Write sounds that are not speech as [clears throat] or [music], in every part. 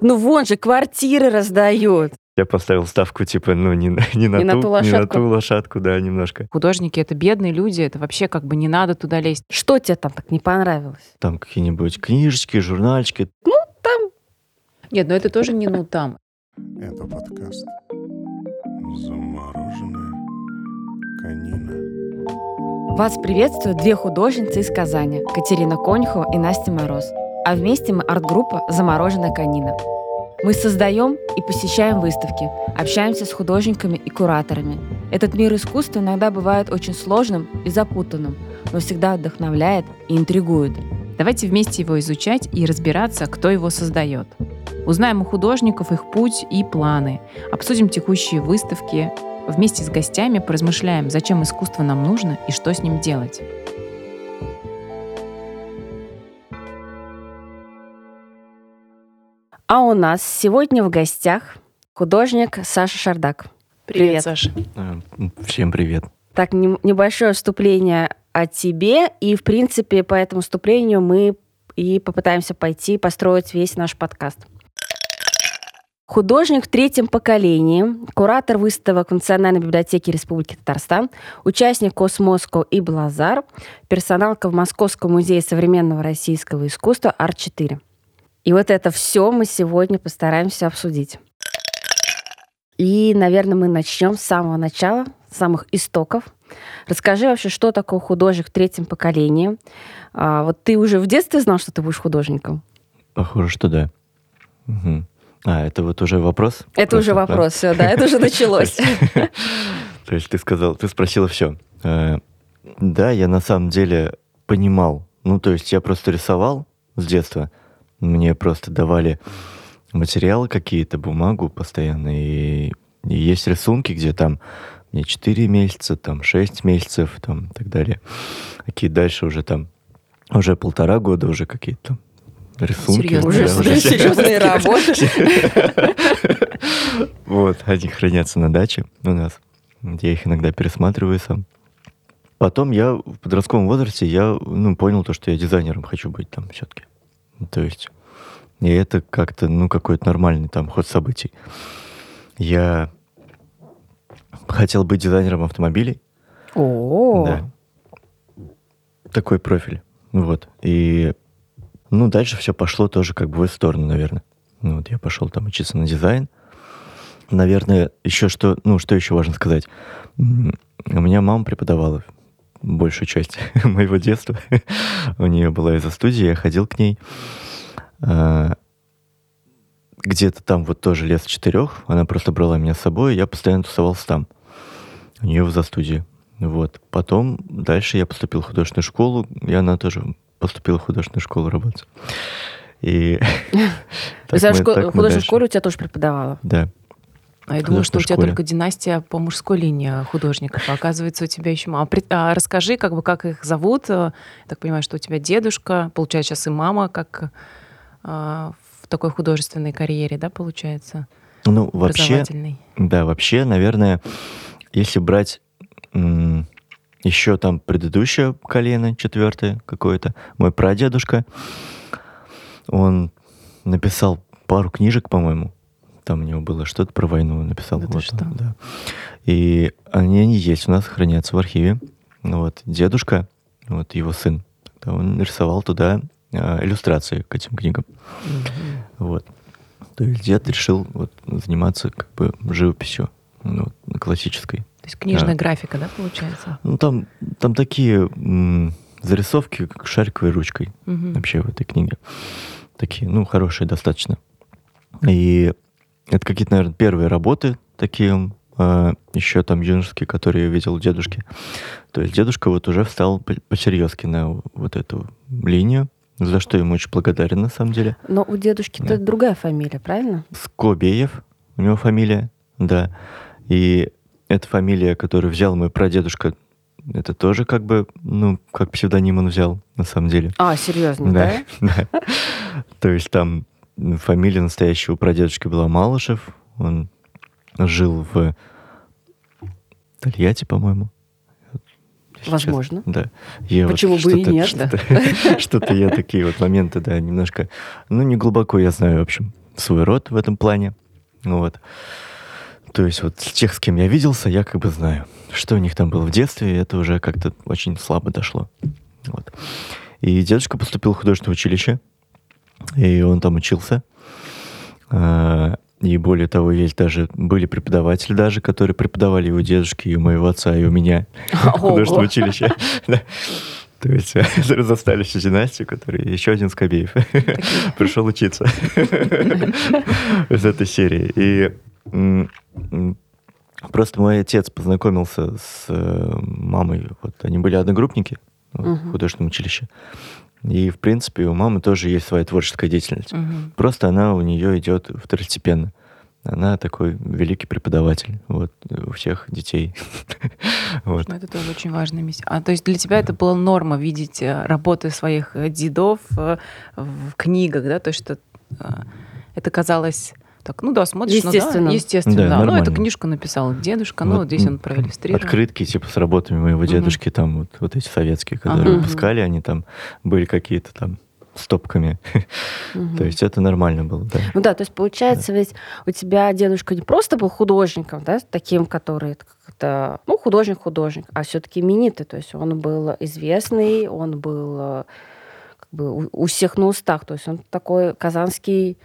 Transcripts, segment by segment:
Ну вон же, квартиры раздают. Я поставил ставку, типа, ну, не, на- не, на, Не на ту, ту не на лошадку. ту лошадку, да, немножко. Художники — это бедные люди, это вообще как бы не надо туда лезть. Что тебе там так не понравилось? Там какие-нибудь книжечки, журнальчики. Там Нет, но это тоже не ну там. Это подкаст «Замороженная конина». Вас приветствуют две художницы из Казани, Катерина Конюхова и Настя Мороз. А вместе мы арт-группа «Замороженная конина». Мы создаем и посещаем выставки, общаемся с художниками и кураторами. Этот мир искусства иногда бывает очень сложным и запутанным, но всегда вдохновляет и интригует. Давайте вместе его изучать и разбираться, кто его создает. Узнаем у художников их путь и планы, обсудим текущие выставки, вместе с гостями поразмышляем, зачем искусство нам нужно и что с ним делать. А у нас сегодня в гостях художник Саша Шардак. Привет. Саша. А, Всем привет. Так, небольшое вступление о тебе, и, в принципе, по этому вступлению мы и попытаемся пойти построить весь наш подкаст. Художник в третьем поколении, куратор выставок в Национальной библиотеке Республики Татарстан, участник Космоско и Блазар, персоналка в Московском музее современного российского искусства Ар-4. И вот это все мы сегодня постараемся обсудить. И, наверное, мы начнем с самого начала, с самых истоков. Расскажи вообще, что такое художник в третьем поколении. А, вот ты уже в детстве знал, что ты будешь художником? Похоже, что да. Мгм. А, это вот уже вопрос? Это уже Просто, да? вопрос, все, да, это уже [laughs] началось. [laughs] То есть ты сказал, ты спросила все. Да, я на самом деле понимал. Ну, то есть я просто рисовал с детства. Мне просто давали материалы какие-то, бумагу постоянно. И, и есть рисунки, где там мне 4 месяца, там 6 месяцев, там и так далее. Какие дальше уже там, уже полтора года уже какие-то рисунки. Серьезно? Уже да, серьезные [laughs] работы. [laughs] Вот, они хранятся на даче у нас. Я их иногда пересматриваю сам. Потом я в подростковом возрасте я ну, понял то, что я дизайнером хочу быть там все-таки. То есть, и это как-то, ну, какой-то нормальный там ход событий. Я хотел быть дизайнером автомобилей. О, Да. Такой профиль. Вот. И, ну, дальше все пошло тоже как бы в эту сторону, наверное. Ну, вот я пошел там учиться на дизайн. Наверное, еще что, ну, что еще важно сказать. У меня мама преподавала большую часть [laughs] моего детства. [laughs] У нее была из-за студии, я ходил к ней. А, Где-то там вот тоже лет с четырех. Она просто брала меня с собой, я постоянно тусовался там. У нее в застудии. Вот. Потом дальше я поступил в художественную школу, и она тоже поступила в художественную школу работать. И [laughs] в мы- шко- так мы в художественной дальше. школе у тебя тоже преподавала? Да. А я думала, что у тебя школе. только династия по мужской линии художников. А оказывается, у тебя еще. При- а расскажи, как бы, как их зовут. Э, Я так понимаю, что у тебя дедушка, получается, сейчас и мама, как а, в такой художественной карьере, да, получается? Ну, вообще, да, вообще, наверное, если брать м, еще там предыдущее колено, четвертое какое-то, мой прадедушка, он написал пару книжек, по-моему. Там у него было что-то про войну написал. Ты вот, что? да. И они, они есть у нас, хранятся в архиве. Вот, дедушка, вот его сын, он рисовал туда а, иллюстрации к этим книгам. Вот. То есть дед решил вот, заниматься как бы живописью ну, вот, классической. То есть книжная Да. графика, да, получается? Ну, там, там такие м, зарисовки, как шариковой ручкой Мгм. вообще в этой книге. Такие, ну, хорошие достаточно. И это какие-то, наверное, первые работы такие, а, еще там юношеские, которые я видел у дедушки. То есть дедушка вот уже встал по- посерьезки на вот эту линию, за что ему очень благодарен на самом деле. Но у дедушки-то Да. другая фамилия, правильно? Скобеев, у него фамилия, да. И эта фамилия, которую взял мой прадедушка, это тоже как бы, ну, как псевдоним он взял, на самом деле. А, серьезно, да? [laughs] Да. То есть там фамилия настоящего прадедушки была Малышев. Он жил в Тольятти, по-моему. Возможно. Да. Я вот Почему бы и что-то- нет, да? что-то- Что-то я такие вот моменты, да, немножко, ну, не глубоко я знаю, в общем. свой род в этом плане. Вот. То есть вот тех, с кем я виделся, я как бы знаю, что у них там было в детстве, и это уже как-то очень слабо дошло. Вот. И дедушка поступил в художественное училище, и он там учился. А, и более того, есть даже были преподаватели даже, которые преподавали его дедушке, и у моего отца, и у меня в художественном [laughs] училище. [laughs] То есть [laughs] застали всю династию, который еще один Скобеев пришел учиться из этой серии. И просто мой отец познакомился с э, мамой. Вот они были одногруппники в художественном училище. И, в принципе, у мамы тоже есть своя творческая деятельность. Мгм. Просто она у нее идет второстепенно. Она такой великий преподаватель вот, у всех детей. [laughs] Вот. Ну, это тоже очень важная миссия. А то есть для тебя это была норма видеть э, работы своих э, дедов э, в книгах, да? То есть что это казалось так, ну да, смотришь, ну Естественно. да, естественно, Да, да. Ну, эту нормально. книжку написал дедушка, ну, Вот, вот здесь он проиллюстрировал. Открытки, типа, с работами моего дедушки, там вот, вот эти советские, которые Ага. выпускали, они там были какие-то там стопками. [laughs] То есть это нормально было, да. Ну да, то есть получается, ведь у тебя дедушка не просто был художником, да, таким, который как-то, ну, художник-художник, а все-таки именитый, то есть он был известный, он был э, как бы у, у всех на устах, то есть он такой казанский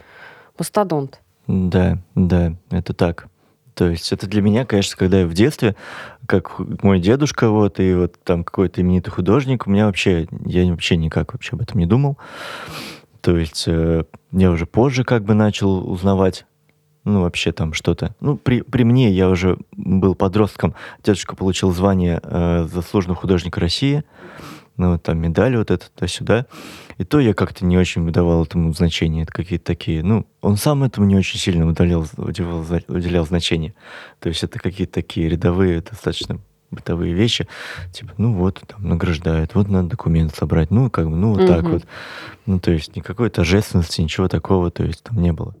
мастодонт. Да, да, это так. То есть это для меня, конечно, когда я в детстве, как мой дедушка, вот, и вот там какой-то именитый художник, у меня вообще, я вообще никак вообще об этом не думал. То есть э, я уже позже как бы начал узнавать, ну, вообще там что-то. Ну, при, при мне я уже был подростком, дедушка получил звание э, заслуженного художника России, ну, вот там медаль вот это туда-сюда. И то я как-то не очень выдавал этому значения. Это какие-то такие, ну, он сам этому не очень сильно уделял, уделял, уделял значение. То есть это какие-то такие рядовые, достаточно бытовые вещи. Типа, ну вот, там, награждают, вот надо документ собрать, ну, как бы, ну, вот так Мгм. вот. Ну, то есть никакой торжественности, ничего такого, то есть там не было.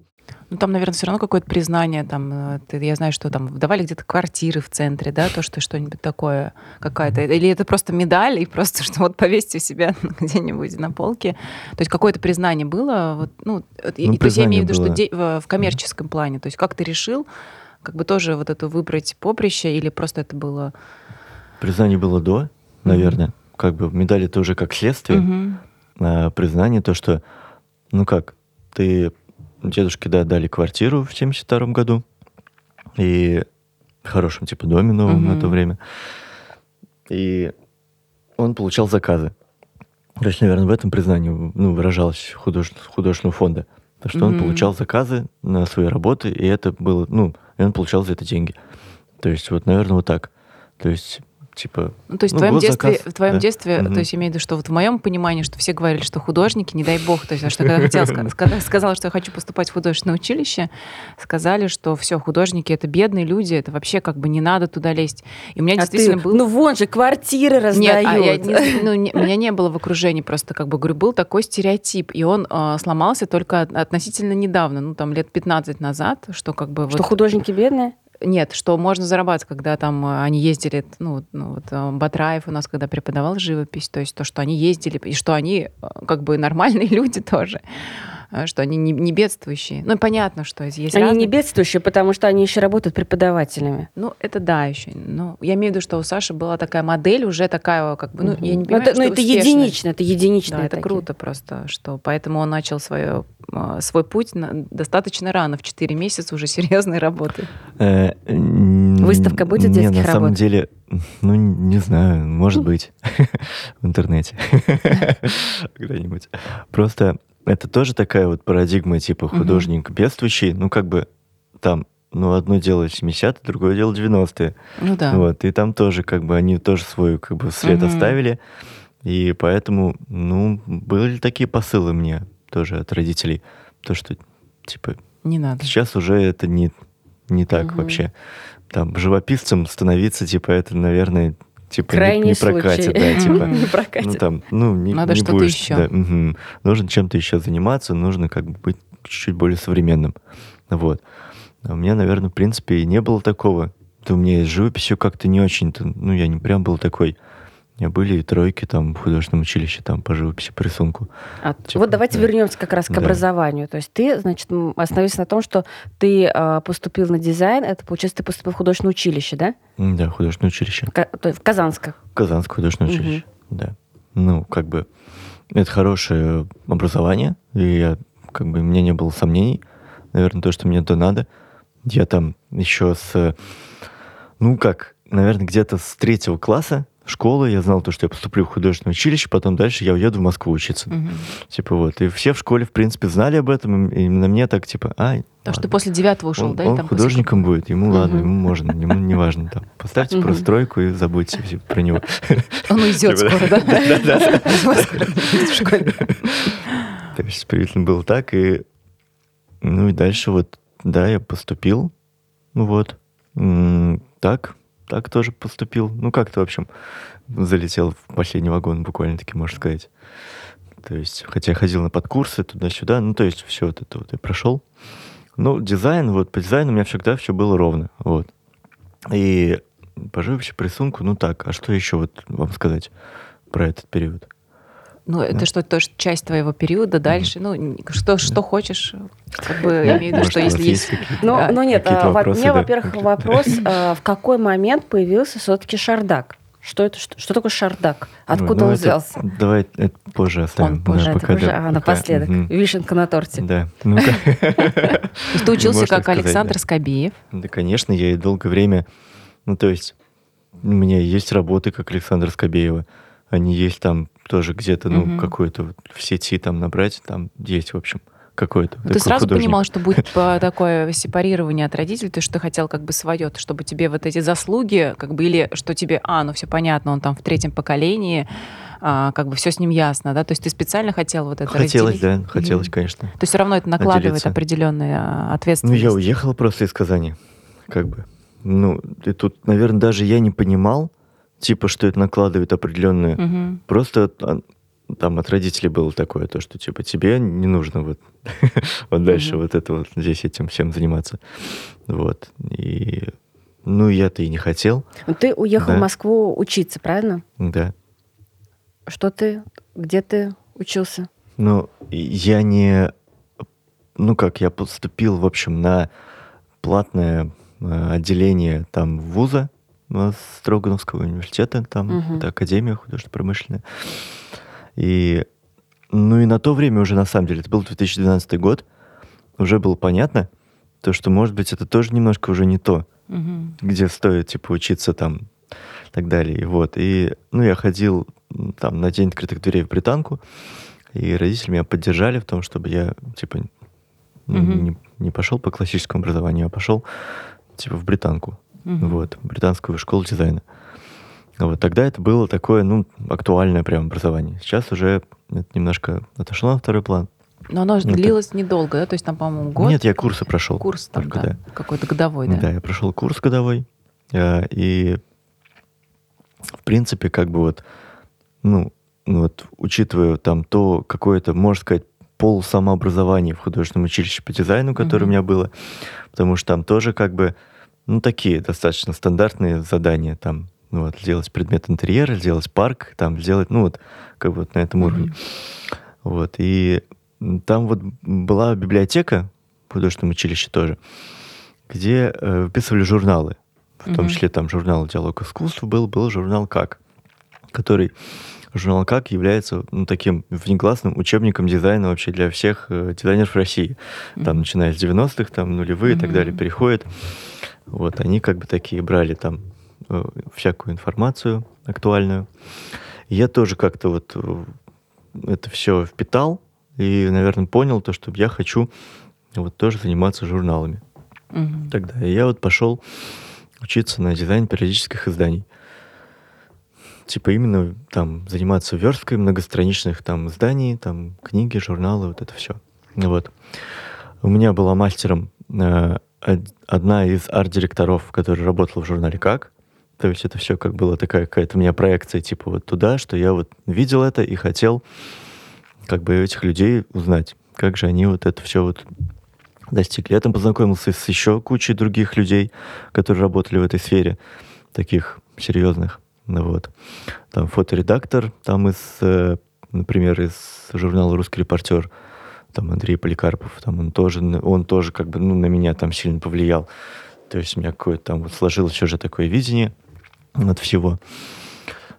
Ну, там, наверное, все равно какое-то признание. Там, э, ты- я знаю, что там давали где-то квартиры в центре, да, то, что что-нибудь такое какая-то. Или это просто медаль, и просто, [laughs] что вот повесьте у себя [laughs] где-нибудь на полке. То есть какое-то признание было? Вот, ну, Ну, и то есть я имею в виду, что де- в коммерческом плане. То есть как ты решил как бы тоже вот это выбрать поприще, или просто это было... Признание было до, наверное. Как бы медаль это уже как следствие. Мгм. а, признание, то, что, ну как, ты дедушке, да, дали квартиру в 72 году, и в хорошем, типа, доме новом на то время, и он получал заказы. То есть, наверное, в этом признании ну, выражалось худож- художественного фонда. То, что он Мгм. получал заказы на свои работы, и это было, ну, и он получал за это деньги. То есть, вот, наверное, вот так. То есть, типа, Ну, то есть Ну, в твоем детстве, в твоем да. детстве, Мгм. то есть имею в виду, что вот в моем понимании, что все говорили, что художники, не дай бог, то есть, а что когда хотела, когда [laughs] сказала, что я хочу поступать в художественное училище, сказали, что все, художники это бедные люди, это вообще как бы не надо туда лезть. И у меня А действительно ты, был... ну вон же квартиры раздают. Нет, а я не- [laughs] ну, не- меня не было в окружении, просто как бы говорю, был такой стереотип, и он а, сломался только от- относительно недавно, ну там лет 15 назад, что как бы Что вот- художники бедные? Нет, что можно зарабатывать, когда там э, они ездили, ну, ну, вот э, Батраев у нас, когда преподавал живопись, то есть то, что они ездили, и что они э, как бы нормальные [laughs] люди тоже, что они не, не бедствующие. Ну, понятно, что есть Они разные- не бедствующие, потому что они еще работают преподавателями. Ну, это да, еще. Ну, я имею в виду, что у Саши была такая модель уже такая, как бы, ну, я не понимаю, это, ну, что это успешная. единично, это единичные Да, это такие. круто просто, что поэтому он начал свое, э, свой путь на- достаточно рано, в 4 месяца уже [laughs] серьезной работы. Э, Выставка будет детских на самом работ? деле, ну, не знаю, может быть, [laughs] в интернете [laughs] когда-нибудь. Просто это тоже такая вот парадигма, типа художник бедствующий, ну, как бы там, ну, одно дело 70-е, другое дело 90-е. Ну да. Вот, и там тоже, как бы, они тоже свой, как бы, след Мгм. оставили. И поэтому, ну, были такие посылы мне тоже от родителей. То, что, типа, Не надо. Сейчас уже это не, не так Мгм. вообще. Там живописцем становиться, типа, это, наверное, типа не- Крайний не, прокатит, случай. да, [laughs] типа. Не прокатит. Ну там, ну не, Надо не что-то будешь, еще. да, мгм. Нужно чем-то еще заниматься, нужно как бы быть чуть-чуть более современным. Вот. А у меня, наверное, в принципе, и не было такого. Да у меня с живописью как-то не очень-то, ну, я не прям был такой У меня были и тройки там в художественном училище, там по живописи, по рисунку. А, Типа, вот давайте да. вернемся как раз к Да. образованию. То есть ты, значит, остановился на том, что ты а, поступил на дизайн, это получается, ты поступил в художественное училище, да? Да, художественное училище. Ка- то есть в Казанское. Казанское художественное Мгм. училище, да. Ну, как бы, это хорошее образование, и я, как бы, у меня не было сомнений, наверное, то, что мне это надо. Я там еще с, ну, как, наверное, где-то с третьего класса школы я знал то, что я поступлю в художественное училище, потом дальше я уеду в Москву учиться. Мгм. Типа вот. И все в школе, в принципе, знали об этом, и на мне так, типа, ай, Потому что ты ладно. после девятого ушел, он, да? он там после- художником будет, ему ладно, Мгм. ему можно, ему не важно там. Поставьте Мгм. просто тройку и забудьте про него. Он уйдет Типа, скоро, да? [laughs] В школе. То есть приблизительно было так, и ну и дальше вот, да, я поступил, ну вот, так, так тоже поступил, ну как-то, в общем, залетел в последний вагон, буквально-таки, можно сказать. То есть, хотя я ходил на подкурсы туда-сюда, ну то есть все вот это вот я прошел. Ну, дизайн, вот по дизайну у меня всегда все было ровно, вот. И по живописи, по рисунку, ну так, а что еще вот вам сказать про этот период? Ну, это Да. что, тоже часть твоего периода дальше. Ну, н- что, что хочешь. Как бы, я Ну, имею в виду, что если есть... Ну, Да. ну нет, а, у меня, да, во-первых, вопрос, [laughs] а, в какой момент появился все-таки шардак? Что это? Что, что такое шардак? Откуда ну он это- взялся? Давай это позже оставим. Он позже, да, это пока, да, а, пока. напоследок. Мгм. Вишенка на торте. Да. Ну, [laughs] ты учился как сказать, Александр да. Скобеев. Да, конечно, я и долгое время... Ну, то есть, у меня есть работы, как Александра Скобеева. Они есть там тоже где-то, ну, Мгм. какой-то в сети там набрать, там есть, в общем, какой-то. Ну, ты сразу художник. понимал, что будет [laughs] такое сепарирование от родителей, то, что ты хотел как бы свое, чтобы тебе вот эти заслуги, как бы, или что тебе, а, ну все понятно, он там в третьем поколении, а, как бы все с ним ясно, да, то есть ты специально хотел вот это Хотелось, разделить? да, хотелось, Мгм. конечно. То есть все равно это накладывает Отделиться. определенную а, Ну, я уехал просто из Казани, как бы. Ну, и тут, наверное, даже я не понимал, типа, что это накладывает определенную Мгм. Просто а, там от родителей было такое, то, что типа тебе не нужно вот, [laughs] вот дальше Мгм. вот это вот здесь этим всем заниматься. Вот. И ну я-то и не хотел, Ну, Ты уехал Да. в Москву учиться, правильно? да. Что ты, где ты учился? Но я не, ну как, я поступил, в общем, на платное э, отделение там вуза Строгановского университета, там Мгм. это Академия художественно-промышленная. И, ну и на то время уже, на самом деле, это был 2012 год, уже было понятно, то, что, может быть, это тоже немножко уже не то, Мгм. где стоит, типа, учиться там и так далее. И вот, и, ну, я ходил там на День открытых дверей в Британку, и родители меня поддержали в том, чтобы я, типа, ну, Мгм. не, не пошел по классическому образованию, а пошел, типа, в Британку, Мгм. вот, британскую школу дизайна. Вот тогда это было такое, ну, актуальное прям образование. Сейчас уже это немножко отошло на второй план. Но оно же Ну, так- длилось недолго, да? То есть там, по-моему, год. Нет, я курсы прошел. Курс там, только, да, какой-то годовой, да? Да, я прошел курс годовой. э, И, в принципе, как бы вот, ну, ну вот, учитывая там то какое-то, можно сказать, полусамообразование в художественном училище по дизайну, которое Мгм. у меня было, потому что там тоже как бы, ну, такие достаточно стандартные задания, там, ну, вот, сделать предмет интерьера, сделать парк, там, сделать, ну, вот, как бы вот на этом Мгм. уровне. Вот, и там вот была библиотека в художественном училище тоже, где э, выписывали журналы. В том Мгм. числе там журнал «Диалог искусств» был, был журнал «Как», который журнал «Как» является ну, таким внегласным учебником дизайна вообще для всех э, дизайнеров России. Там, начиная с 90-х, там, нулевые и так далее, переходят. Вот, они как бы такие брали там э, всякую информацию актуальную. Я тоже как-то вот э, это все впитал и, наверное, понял то, что я хочу вот тоже заниматься журналами Мгм. тогда. И я вот пошел учиться на дизайн периодических изданий. Типа именно там заниматься версткой многостраничных там изданий, там книги, журналы, вот это все. Вот. У меня была мастером э, одна из арт-директоров, которая работала в журнале «Как». То есть это все как была такая какая-то у меня проекция типа вот туда, что я вот видел это и хотел как бы этих людей узнать, как же они вот это все вот достигли. Я там познакомился с еще кучей других людей, которые работали в этой сфере, таких серьезных. Ну вот. Там фоторедактор, там из, э, например, из журнала «Русский репортер», там Андрей Поликарпов, там он тоже, он тоже как бы ну, на меня там сильно повлиял. То есть у меня какое-то там вот сложилось уже такое видение от всего.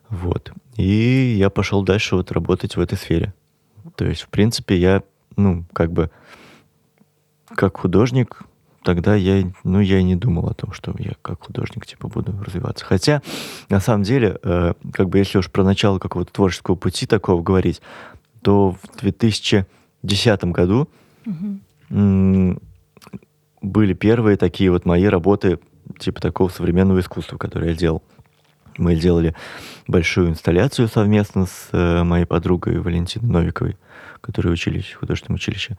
Вот. И я пошел дальше вот работать в этой сфере. То есть, в принципе, я, ну, как бы, как художник, тогда я, ну, я и не думал о том, что я как художник, типа, буду развиваться. Хотя, на самом деле, э, как бы, если уж про начало какого-то творческого пути такого говорить, то в 2010 году м, были первые такие вот мои работы, типа, такого современного искусства, которые я делал. Мы делали большую инсталляцию совместно с э, моей подругой Валентиной Новиковой, которые учились в художественном училище.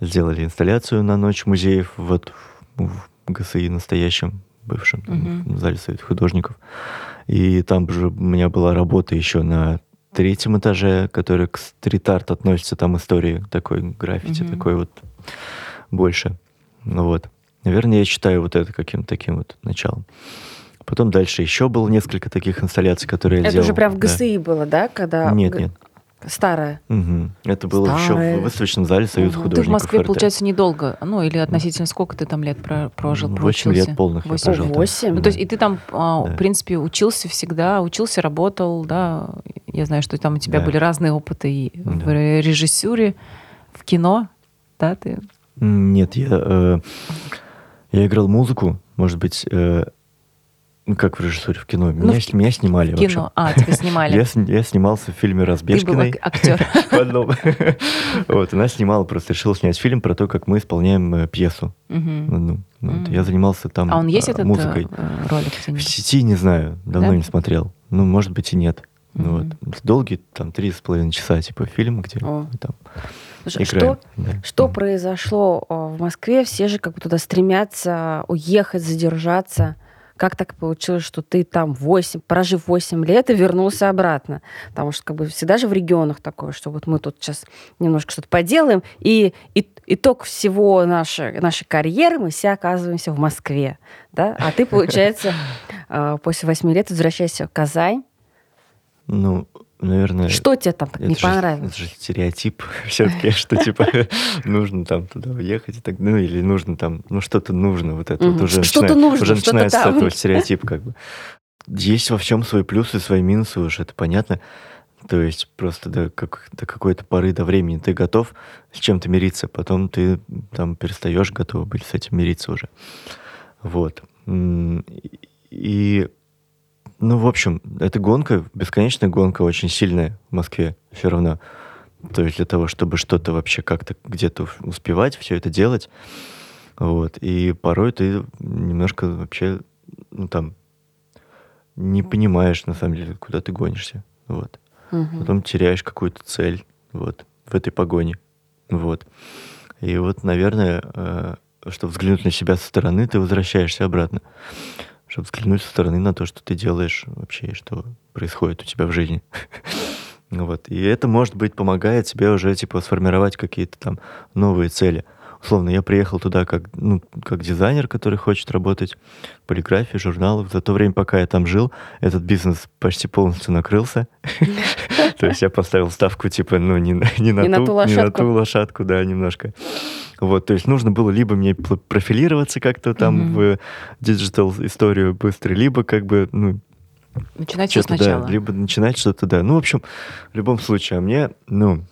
Сделали инсталляцию на Ночь музеев вот в, в ГСИ настоящем, бывшем, Мгм. в зале Совета художников. И там же у меня была работа еще на третьем этаже, которая к стрит-арт относится, там истории такой, граффити Мгм. такой вот больше. Ну вот. Наверное, я считаю вот это каким-то таким вот началом. Потом дальше еще было несколько таких инсталляций, которые я Это делал. уже прям в да. ГСИ было, да? Когда Нет, нет. Старая. Мгм. Это было еще Старое. в выставочном зале Союз Мгм. художников. Ты в Москве, РТ. получается, недолго. Ну, или относительно сколько ты там лет про- прожил, Восемь лет полных я Восемь. прожил. Восемь? Ну, то есть и ты там, а, Да. в принципе, учился всегда, учился, работал, да. Я знаю, что там у тебя Да. были разные опыты и в Да. режиссуре, в кино, да, ты... Нет, я, э, я играл музыку, может быть, э, ну как в режиссуре в кино. Меня, в с- меня снимали в кино. вообще. А, тебя снимали. Я, я снимался в фильме Ты был «Разбежкиной». ак- актер. [laughs] в одном. [laughs] Вот, она снимала, просто решила снять фильм про то, как мы исполняем э, пьесу. Вот, Мгм. Я занимался там А он есть э, этот музыкой. э, ролик? В сети не знаю, давно Да? не смотрел. Ну, может быть, и нет. Ну, вот. Долгий, там, три с половиной часа, типа, фильм, где О. там Слушай, играем. что, Да. что произошло в Москве? Все же как бы туда стремятся уехать, задержаться. Как так получилось, что ты там 8, прожив 8 лет и вернулся обратно? Потому что как бы всегда же в регионах такое, что вот мы тут сейчас немножко что-то поделаем, и, и итог всего нашей, нашей карьеры мы все оказываемся в Москве. Да? А ты, получается, [laughs] э, после 8 лет возвращаешься в Казань. Ну, наверное... Что тебе там не же- понравилось? Это же стереотип [laughs] все-таки, что типа [laughs] нужно там туда уехать, и так, ну или нужно там, ну что-то нужно, вот это вот уже, Что-то нужно, уже начинается с этого стереотип как бы. Есть во всем свои плюсы, свои минусы, уж это понятно. То есть просто до, как, до какой-то поры, до времени ты готов с чем-то мириться, потом ты там перестаешь готов быть с этим мириться уже. Вот. И, ну, в общем, эта гонка, бесконечная гонка, очень сильная в Москве все равно. То есть для того, чтобы что-то вообще как-то где-то успевать, все это делать. Вот. И порой ты немножко вообще, ну, там, не понимаешь, на самом деле, куда ты гонишься. Вот. Мгм. Потом теряешь какую-то цель вот, в этой погоне. Вот. И вот, наверное, э, чтобы взглянуть на себя со стороны, ты возвращаешься обратно. Чтобы взглянуть со стороны на то, что ты делаешь вообще, и что происходит у тебя в жизни. [laughs] Вот. И это, может быть, помогает тебе уже типа сформировать какие-то там новые цели. Условно, я приехал туда как, ну, как дизайнер, который хочет работать в полиграфии, журналах. За то время, пока я там жил, этот бизнес почти полностью накрылся. [laughs] То есть я поставил ставку, типа, ну, не на ту не на ту лошадку, да, немножко. Вот, то есть нужно было либо мне профилироваться как-то там в digital историю быстро, либо как бы, ну, Начинать что-то, сначала. да, либо начинать что-то, да. Ну, в общем, в любом случае, а мне, ну,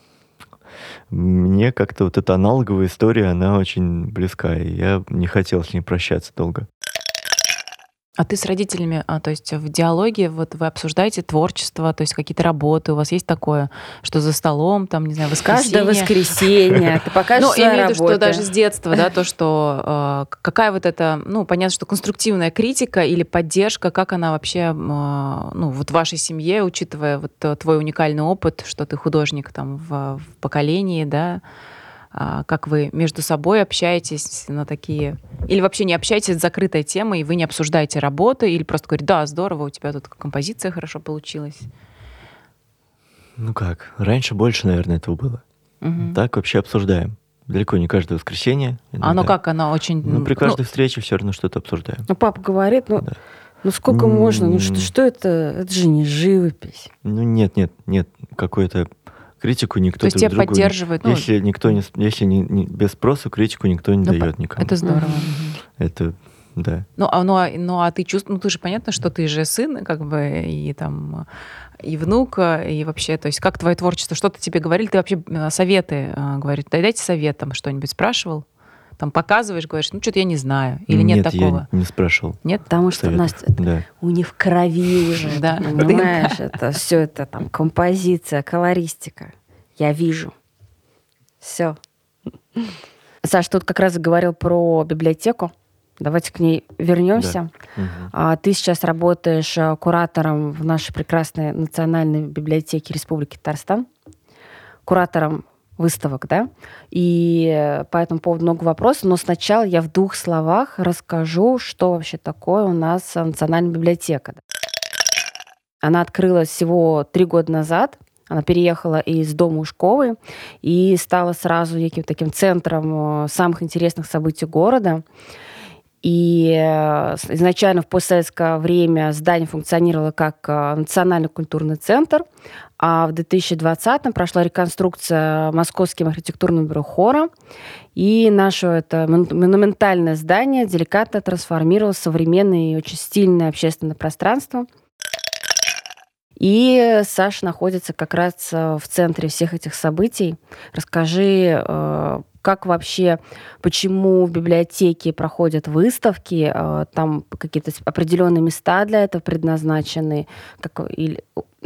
мне как-то вот эта аналоговая история, она очень близка, и я не хотел с ней прощаться долго. А ты с родителями, а, то есть в диалоге вот вы обсуждаете творчество, то есть какие-то работы, у вас есть такое, что за столом, там, не знаю, Каждое воскресенье. воскресенье ты покажешь Ну, свои имею в виду, что даже с детства, да, то, что э, какая вот эта, ну, понятно, что конструктивная критика или поддержка, как она вообще, э, ну, вот в вашей семье, учитывая вот э, твой уникальный опыт, что ты художник там в, поколении, да, как вы между собой общаетесь на такие... Или вообще не общаетесь, это закрытая тема, и вы не обсуждаете работы, или просто говорите, да, здорово, у тебя тут композиция хорошо получилась. Ну как, раньше больше, наверное, этого было. Мгм. Так вообще обсуждаем. Далеко не каждое воскресенье. А оно иногда. как, оно очень... Ну, при ну, каждой встрече все равно что-то обсуждаем. Ну, папа говорит, ну, Да. Ну сколько М. можно? Ну что, что это? Это же не живопись. Ну нет, нет, нет, какой-то критику никто То есть тебя другу не- поддерживают. ну, Если никто не, если не, не- без спроса критику никто не Ну, дает никому. это здорово. Это, да. Ну, а, ну, а, ну, а ты чувствуешь, ну, ты же понятно, что ты же сын, как бы, и там, и внук, и вообще, то есть, как твое творчество, что-то тебе говорили, ты вообще э, советы э, говорит, дай дайте совет, там, что-нибудь спрашивал? Там показываешь, говоришь, ну, что-то я не знаю, или нет, такого? я не спрашивал. Нет? Потому что, советов. Настя, это Да. у них в крови уже, Да. понимаешь? Это все это там композиция, колористика. Я вижу. Все. Саш, тут как раз говорил про библиотеку. Давайте к ней вернемся. Мгм. А, Ты сейчас работаешь а, куратором в нашей прекрасной национальной библиотеке Республики Татарстан, куратором выставок, да? И по этому поводу много вопросов, но сначала я в двух словах расскажу, что вообще такое у нас национальная библиотека. Она открылась всего три года назад. Она переехала из дома Ушковой и стала сразу неким таким центром э, самых интересных событий города. И э, изначально в постсоветское время здание функционировало как э, национальный культурный центр, а в 2020-м прошла реконструкция Московским архитектурным бюро хора, и наше это мон- монументальное здание деликатно трансформировалось в современное и очень стильное общественное пространство. И Саша находится как раз э, в центре всех этих событий. Расскажи, э, как вообще, почему в библиотеке проходят выставки, э, там какие-то определенные места для этого предназначены, как, или-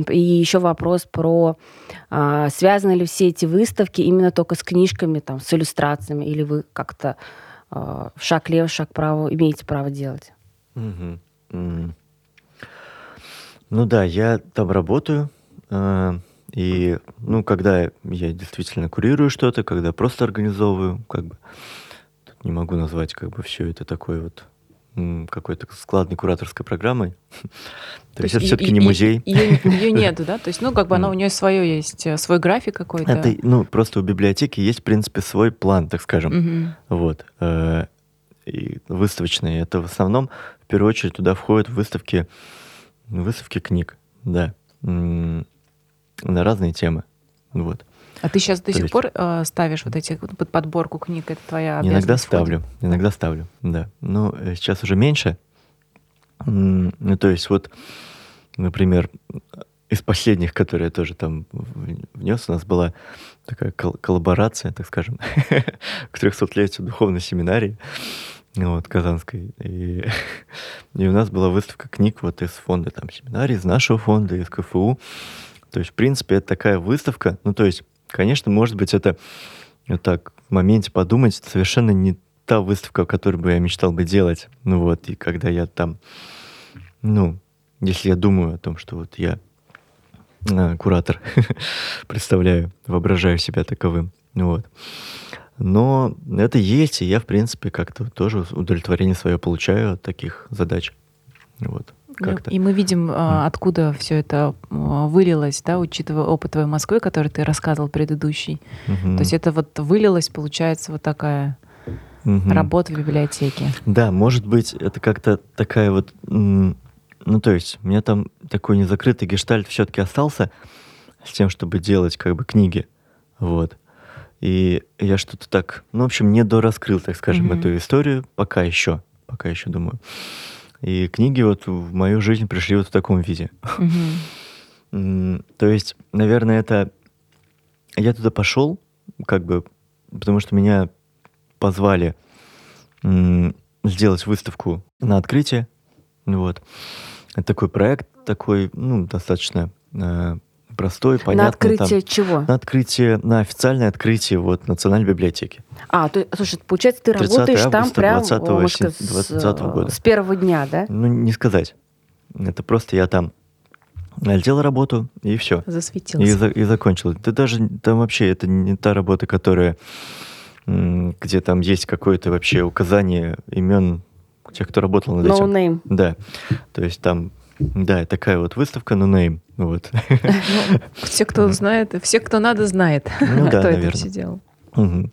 и еще вопрос про а, связаны ли все эти выставки именно только с книжками, там, с иллюстрациями, или вы как-то а, шаг лево, шаг право имеете право делать? Мгм. М. Ну да, я там работаю, э, и, ну, когда я действительно курирую что-то, когда просто организовываю, как бы, тут не могу назвать, как бы, все это такой вот какой-то складной кураторской программой. [laughs] То есть это все-таки не музей. Ее, [laughs] нету, да? То есть, ну, как бы она у нее свое есть, э, свой график какой-то. Это, ну, просто у библиотеки есть, в принципе, свой план, так скажем. Вот. э, И выставочные. Это в основном, в первую очередь, туда входят выставки, выставки книг, да, на разные темы. Вот. А ты сейчас до сих пор э, ставишь вот эти под подборку книг, это твоя? Иногда входит? ставлю, иногда ставлю, да. Но э, сейчас уже меньше. Ну, то есть вот, например, из последних, которые я тоже там внес, у нас была такая кол- коллаборация, так скажем, [laughs] к 300-летию духовной семинарии вот, Казанской. И, [laughs] и у нас была выставка книг вот из фонда там семинарий, из нашего фонда, из КФУ. То есть, в принципе, это такая выставка. Ну, то есть, конечно, может быть, это вот так в моменте подумать, это совершенно не та выставка, которую бы я мечтал бы делать. Ну вот, и когда я там, ну, если я думаю о том, что вот я а, куратор, [laughs] представляю, воображаю себя таковым. Ну Вот. Но это есть, и я, в принципе, как-то тоже удовлетворение свое получаю от таких задач. Вот. Как-то. И мы видим, а, откуда все это а, вылилось, да, учитывая опыт твоей Москвы, который ты рассказывал предыдущий. Мгм. То есть это вот вылилось, получается, вот такая Мгм. работа в библиотеке. Да, может быть, это как-то такая вот... Ну, то есть, у меня там такой незакрытый гештальт все-таки остался с тем, чтобы делать как бы книги. Вот. И я что-то так, ну, в общем, не дораскрыл, так скажем, Мгм. эту историю пока еще. Пока еще думаю. И книги вот в мою жизнь пришли вот в таком виде. То есть, наверное, это... Я туда пошел, как бы, потому что меня позвали сделать выставку на открытие. Вот. Это такой проект, такой, ну, достаточно э, простой, понятный. На открытие там. чего? На открытие, на официальное открытие вот Национальной библиотеки. А, то, слушай, получается, ты 30 работаешь там прям 20 о, можно сказать, сентя- с, 20 года. с первого дня, да? Ну, не сказать. Это просто я там сделал работу, и все. И, Засветился. за- и закончил. Да даже там вообще это не та работа, которая где там есть какое-то вообще указание имен тех, кто работал над No этим. name. Да. То есть там, да, такая вот выставка, no name. Вот. Ну, все, кто знает, все, кто надо, знает, Ну да, кто это наверное. все делал. Мгм.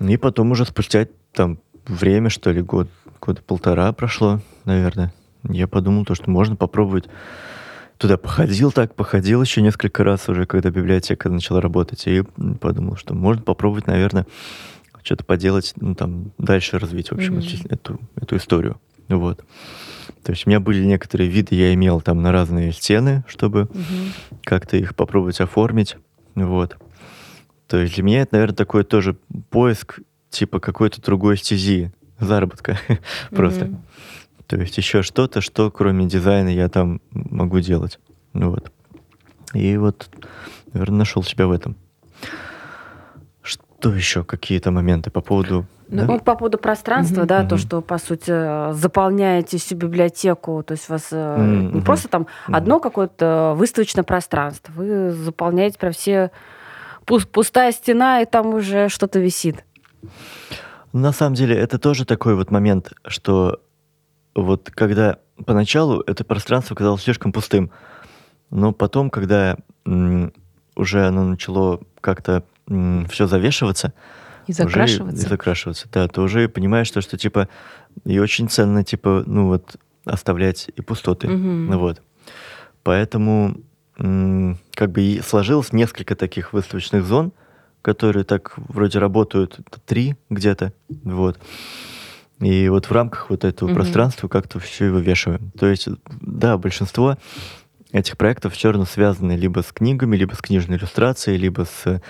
И потом уже спустя там время, что ли, год, года полтора прошло, наверное. я подумал, то, что можно попробовать. Туда походил так, походил еще несколько раз уже, когда библиотека начала работать, и подумал, что можно попробовать, наверное, что-то поделать, ну, там, дальше развить, в общем, Мгм. эту, эту историю. Вот. То есть у меня были некоторые виды, я имел там на разные стены, чтобы Мгм. как-то их попробовать оформить. Вот. То есть для меня это, наверное, такой тоже поиск типа какой-то другой стези заработка [laughs] просто. То есть еще что-то, что кроме дизайна я там могу делать. Вот. И вот, наверное, нашел себя в этом. Что еще? Какие-то моменты по поводу... Ну, да? Ну, по поводу пространства, Мгм. да, то, Мгм. что, по сути, э, заполняете всю библиотеку, то есть у вас Мгм, не просто там Мгм. одно какое-то выставочное пространство, вы заполняете прям все пус- пустая стена, и там уже что-то висит. На самом деле, это тоже такой вот момент, что вот когда поначалу это пространство казалось слишком пустым, но потом, когда уже оно начало как-то все завешиваться, И уже закрашиваться. и закрашиваться, да, то уже понимаешь, что, что типа и очень ценно, типа, ну вот оставлять и пустоты, Мгм. ну вот. Поэтому как бы и сложилось несколько таких выставочных зон, которые так вроде работают три где-то, вот. И вот в рамках вот этого Мгм. пространства как-то все и вывешиваем. То есть, да, большинство этих проектов все равно связаны либо с книгами, либо с книжной иллюстрацией, либо с,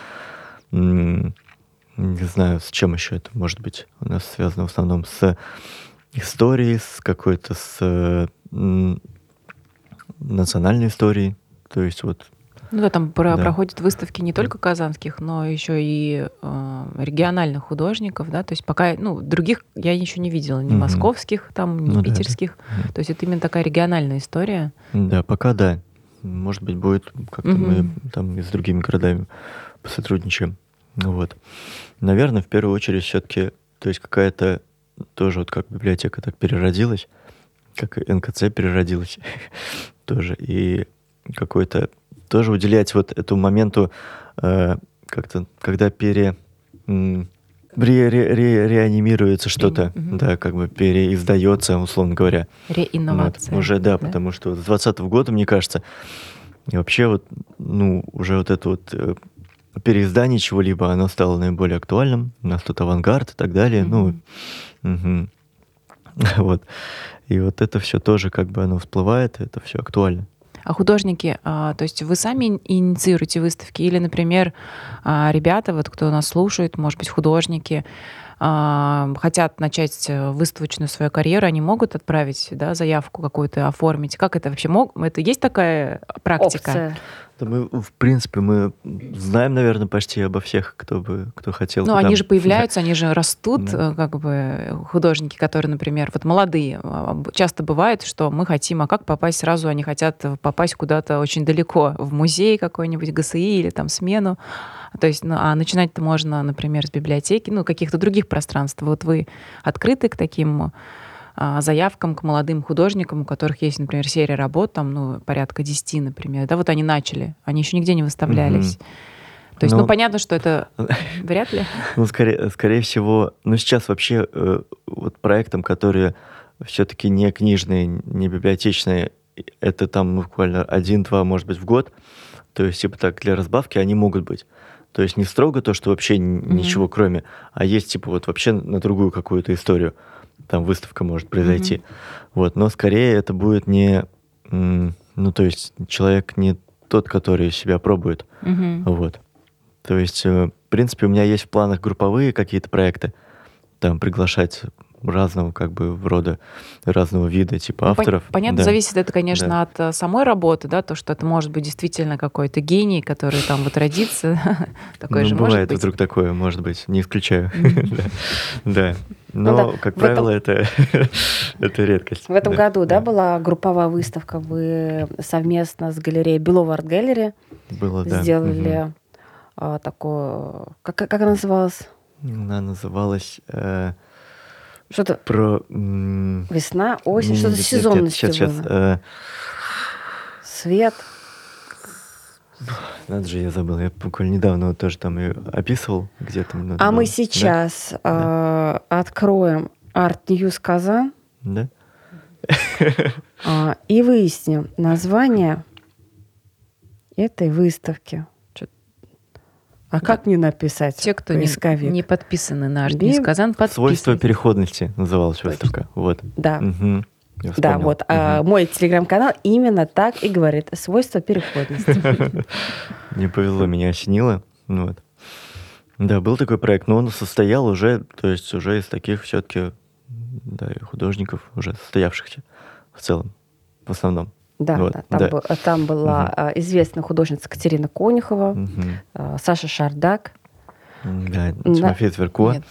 м, не знаю, с чем еще это может быть у нас связано в основном с историей, с какой-то с национальной историей. То есть вот Ну да, там про- Да. проходят выставки не только казанских, но еще и э, региональных художников, да, то есть пока, ну, других я еще не видела, ни Мгм. московских, там, ни Ну да, да. питерских, Мгм. то есть это именно такая региональная история. Да, пока да. Может быть, будет как-то мы Мгм. там и с другими городами посотрудничаем. Ну Вот. Наверное, в первую очередь все-таки, то есть какая-то тоже вот как библиотека так переродилась, как и НКЦ переродилась [laughs] тоже, и какой-то тоже уделять вот этому моменту э, как-то, когда пере м, ре- ре- ре- реанимируется что-то, Мгм. да, как бы переиздается, условно говоря. Реинновация. Вот, уже, да, потому что с 20 года, мне кажется, и вообще вот, ну, уже вот это вот э, переиздание чего-либо, оно стало наиболее актуальным. У нас тут авангард и так далее. Ну, мгм. [laughs] вот. И вот это все тоже как бы оно всплывает, это все актуально. А художники, а, то есть вы сами инициируете выставки или, например, а, ребята, вот кто нас слушает, может быть, художники, а, хотят начать э, выставочную свою карьеру, они могут отправить да, заявку какую-то оформить? Как это вообще мог? Это есть такая практика? Опция. Да мы, в принципе, мы знаем, наверное, почти обо всех, кто бы, кто хотел. Ну, они же появляются, они же растут, Да. э, как бы художники, которые, например, вот молодые. а, б- Часто бывает, что мы хотим, а как попасть сразу? Они хотят попасть куда-то очень далеко, в музей какой-нибудь, ГСИ или там смену. То есть, ну, а начинать-то можно, например, с библиотеки, ну, каких-то других пространств. Вот вы открыты к таким а, заявкам к молодым художникам, у которых есть, например, серия работ, там, ну, порядка 10, например, да, вот они начали, они еще нигде не выставлялись. То есть, ну, Ну, понятно, что это [laughs] вряд ли. Ну, скорее, скорее всего, ну, сейчас вообще э, вот проектам, которые все-таки не книжные, не библиотечные, это там ну, буквально один-два, может быть, в год. То есть, типа так, для разбавки они могут быть. То есть не строго то, что вообще Мгм. ничего кроме, а есть типа вот вообще на другую какую-то историю. Там выставка может произойти. Вот, но скорее это будет не, ну то есть человек не тот, который себя пробует. Мгм. Вот. То есть, э, в принципе, у меня есть в планах групповые какие-то проекты, там приглашать разного как бы рода, разного вида типа Ну, авторов. Понятно, Да. зависит это, конечно, Да. от э, самой работы, да, то, что это может быть действительно какой-то гений, который там вот родится. [laughs] Такое Ну, же может бывает быть. вдруг такое, может быть, не исключаю. [laughs] Да. Ну Но, да, как в этом- правило, это [laughs] это редкость. В этом году, да, была групповая выставка, вы совместно с галереей Белова Арт Gallery Было, да. сделали а, такое... Как, как она называлась? Она называлась э, Что-то про... весна, осень, что-то нет, с нет, нет, сезонностью Сейчас, сейчас. было. э, Свет. Надо же, я забыл. Я буквально недавно тоже там ее описывал где-то. А мы было. сейчас а, откроем Art News Казан. Да? А, И выясним название этой выставки. А как не написать? Те, кто не, поисковик? не подписаны на Би- Артбиз Казан, Свойство переходности называлась выставка. Вот. Да. Я Да, вот. а, Мгм. мой телеграм-канал именно так и говорит. Свойство переходности. [laughs] Мне повезло, меня осенило. Ну Вот. Да, был такой проект, но он состоял уже, то есть уже из таких все-таки да, художников, уже состоявшихся в целом, в основном. Да, Вот, да, там, да. был- а, там была Мгм. а, известная художница Катерина Конюхова, а, Саша Шардак. Да, Тимофей Тверко. Нет.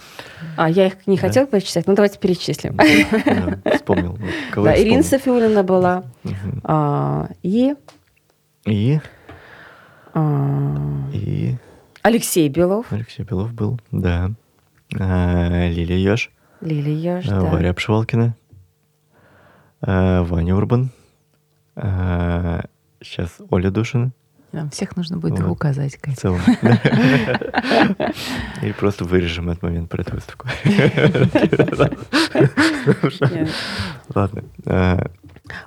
А я их не Да. хотела перечислять, ну давайте перечислим. Да, Вспомнил. [laughs] Кого Да, Ирина. Софиулина была. Мгм. а, И И, а, и Алексей Белов. Алексей Белов был, да. А, Лилия Ёж, Лилия Ёж, а, да. Варя Пшевалкина, а, Ваня Урбан, сейчас Оля Душина. Нам всех нужно будет их Вот. указать, В Катя. целом. Или просто вырежем этот момент про эту выставку. Ладно. а,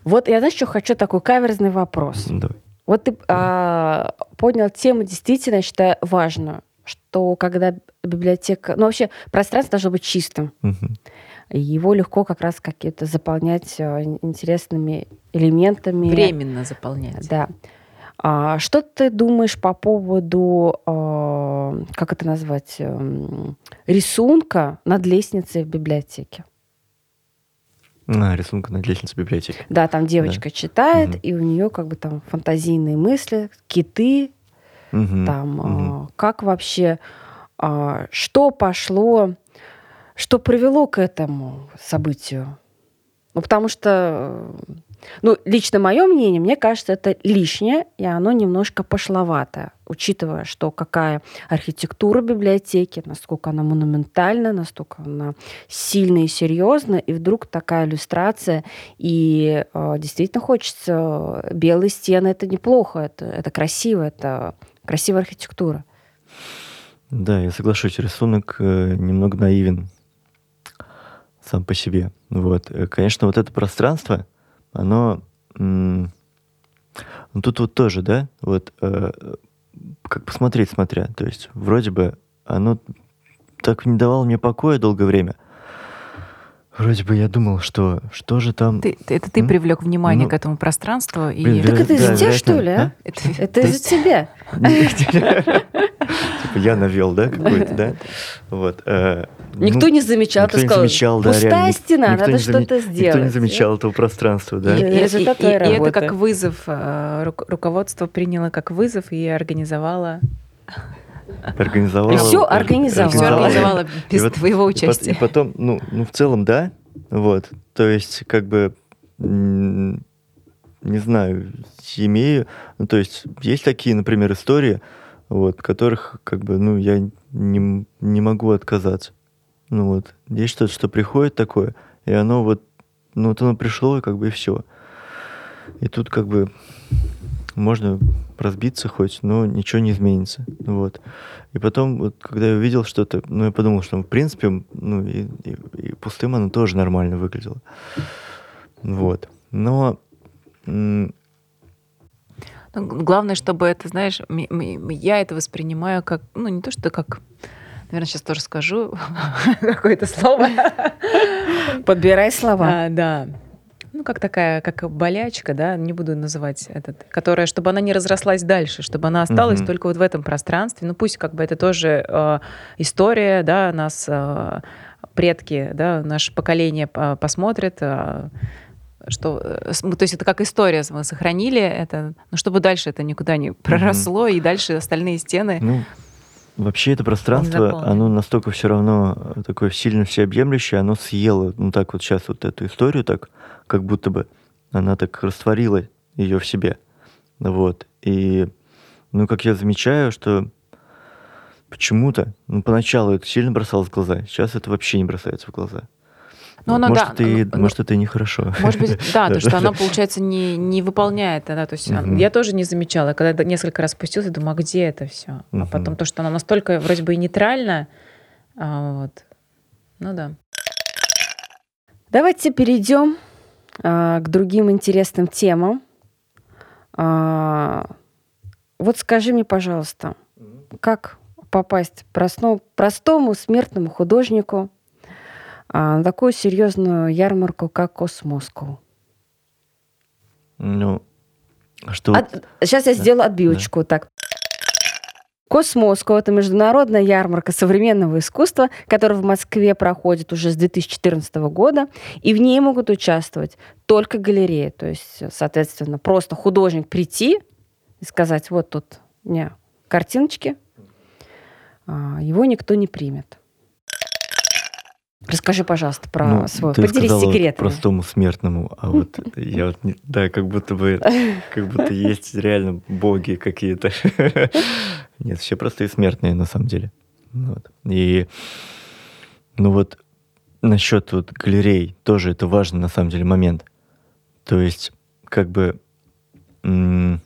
Вот я, знаешь, что хочу такой каверзный вопрос. Вот ты а, поднял тему действительно, я считаю, важную, что когда библиотека... Ну, вообще, пространство должно быть чистым. И Его легко как раз какие-то заполнять ин- интересными элементами. Временно заполнять. Да. А, что ты думаешь по поводу, а, как это назвать, эм, рисунка над лестницей в библиотеке? А, рисунка над лестницей библиотеки. Да, там девочка читает, Мгм. и у нее как бы там фантазийные мысли, киты, Мгм. там а, как вообще, а, что пошло, что привело к этому событию? Ну, потому что, э, ну, лично мое мнение, мне кажется, это лишнее, и оно немножко пошловатое, учитывая, что какая архитектура библиотеки, насколько она монументальна, настолько она сильная и серьезная, и вдруг такая иллюстрация, и э, действительно хочется э, белые стены, это неплохо, это, это красиво, это красивая архитектура. Да, я соглашусь, рисунок э, немного наивен сам по себе. Вот. Э, Конечно, вот это пространство, оно... м, ну, тут вот тоже, да, вот э, как посмотреть, смотря. То есть вроде бы оно так не давало мне покоя долгое время. Вроде бы я думал, что что же там... Ты- это ты М? привлек внимание Ну, к этому пространству и Блин, Так это из-за да, тебя, что ли, а? это, Это То из-за тебя. [laughs] Типа я навел, да, какой-то, да? Вот. Никто ну, не замечал, Никто ты не сказал, замечал, да, пустая реально. стена, Никто надо что-то сделать. Никто не замечал этого пространства, да. И, И и- результат и- и это как вызов, э, рук- руководство приняло как вызов и организовало. Организовала. И ор- организовала. Все организовало без И вот- твоего и участия. И потом, ну, ну, в целом, да, вот. То есть, как бы, не знаю, имею, ну, то есть, есть такие, например, истории, вот, которых, как бы, ну, я не, не могу отказаться. Ну, вот, есть что-то, что приходит такое, и оно вот, ну, вот оно пришло, и как бы, и все. И тут, как бы, можно разбиться хоть, но ничего не изменится. Вот. И потом, вот, когда я увидел что-то, ну, я подумал, что, в принципе, ну, и, и- и пустым оно тоже нормально выглядело. Вот. Но Ну, Главное, чтобы это, знаешь, я это воспринимаю как, ну, не то, что как, наверное, сейчас тоже скажу [laughs] какое-то слово. Подбирай слова. А, да. Ну, как такая, как болячка, да, не буду называть этот, которая, чтобы она не разрослась дальше, чтобы она осталась Мгм. только вот в этом пространстве. Ну, пусть как бы это тоже э, история, да, нас э, предки, да, наше поколение по- посмотрят, э, что, э, ну, то есть это как история, мы сохранили это, но чтобы дальше это никуда не проросло, и дальше остальные стены. ну, вообще это пространство, оно настолько все равно э, такое сильно всеобъемлющее, оно съело, ну, так вот сейчас вот эту историю, так, как будто бы она так растворила ее в себе. Вот. И, ну, как я замечаю, что почему-то, ну, поначалу это сильно бросалось в глаза, сейчас это вообще не бросается в глаза. Ну, Вот, оно, может, да, это и, ну, может, это и нехорошо. Может быть, да, то, что да. [laughs] получается, не, не выполняет, да, то есть Мгм. я тоже не замечала, когда несколько раз спустился, думаю, а где это все? А Мгм. потом то, что она настолько вроде бы и нейтральна, а, вот, ну да. Давайте перейдем а, к другим интересным темам. А, вот скажи мне, пожалуйста, как попасть простому, простому смертному художнику а, на такую серьезную ярмарку, как Cosmoscow? Ну, что... От- сейчас я Да. сделаю отбивочку. Так. Cosmoscow – это международная ярмарка современного искусства, которая в Москве проходит уже с 2014 года, и в ней могут участвовать только галереи. То есть, соответственно, просто художник прийти и сказать, вот тут у меня картиночки, а, его никто не примет. Расскажи, пожалуйста, про Ну, свой. ты Поделись сказала секретами. простому смертному, а [laughs] вот я вот, не- да, как будто бы, как будто есть реально боги какие-то. [laughs] Нет, все простые смертные на самом деле. Вот. И, ну вот, насчет вот галерей, тоже это важный на самом деле момент. То есть, как бы, м,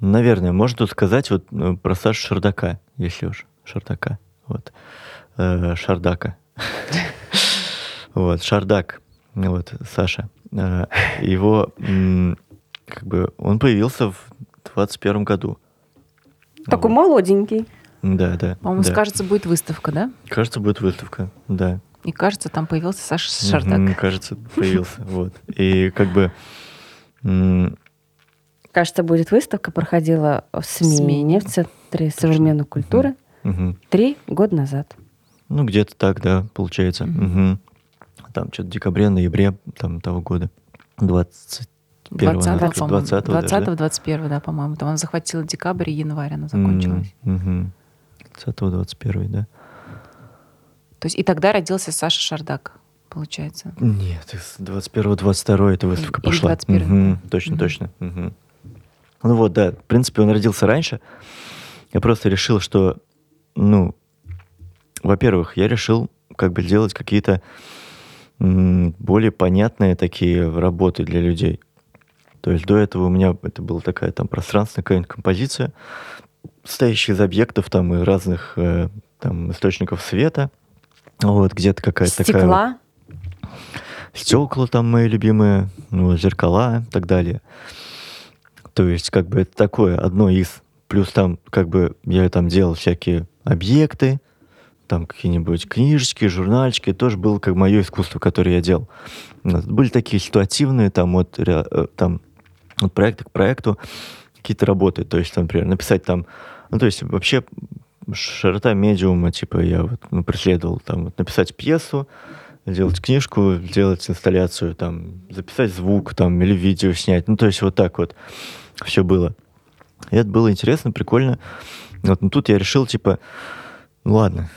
наверное, можно тут сказать вот э, про Сашу Шардака, если уж Шардака, вот, Э, Шардака. Вот, Шардак, вот, Саша. Э, Его, как бы, он появился в 21 году. Такой Вот. молоденький. Да, да. По-моему, да. кажется, будет выставка, да? Кажется, будет выставка, да. И кажется, там появился Саша Шардак. кажется, [laughs] появился, вот. И как бы, Кажется, будет выставка, проходила в смене, смене. в Центре современной культуры три года назад. Ну, где-то так, да, получается. Мгм. Мгм. Там что-то в декабре, ноябре там того года. 20 Первого, 20 наверное, по-моему. 20-го даже, 20 21 да, по-моему. Там она захватила декабрь и январь она закончилась. 20-21, да? То есть и тогда родился Саша Шардак, получается. Нет, из 21-22 эта выставка Или пошла. 21, Мгм, да. Точно, Мгм. точно. Мгм. Ну вот, да, в принципе, он родился раньше. Я просто решил, что, ну, во-первых, я решил как бы делать какие-то более понятные такие работы для людей. То есть до этого у меня это была такая там пространственная какая-нибудь композиция, состоящая из объектов там и разных э, там источников света. Вот, где-то какая-то такая... Стекла. стекла там мои любимые, ну, зеркала и так далее. То есть, как бы это такое одно из. Плюс там, как бы, я там делал всякие объекты, там какие-нибудь книжечки, журнальчики, тоже было как мое искусство, которое я делал. Были такие ситуативные, там, вот, э, там, от проекта к проекту какие-то работы. То есть, там, например, написать там, ну, то есть, вообще широта медиума, типа, я вот, ну, преследовал, там, вот, написать пьесу, сделать книжку, сделать инсталляцию, там, записать звук, там, или видео снять. Ну, то есть вот так вот все было. И это было интересно, прикольно. Вот, но тут я решил, типа, ну, ладно,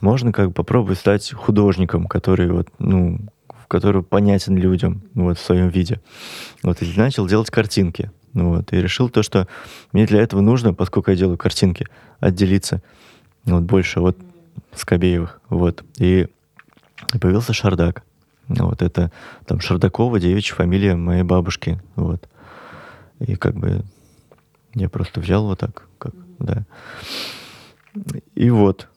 можно как бы попробовать стать художником, который вот, ну, который понятен людям ну, вот, в своем виде. Вот, и начал делать картинки. Ну, вот, и решил то, что мне для этого нужно, поскольку я делаю картинки, отделиться вот, больше от Скобеевых. Вот. И появился Шардак. Вот это там Шардакова, девичья фамилия моей бабушки. Вот. И как бы я просто взял вот так, как, да. И вот.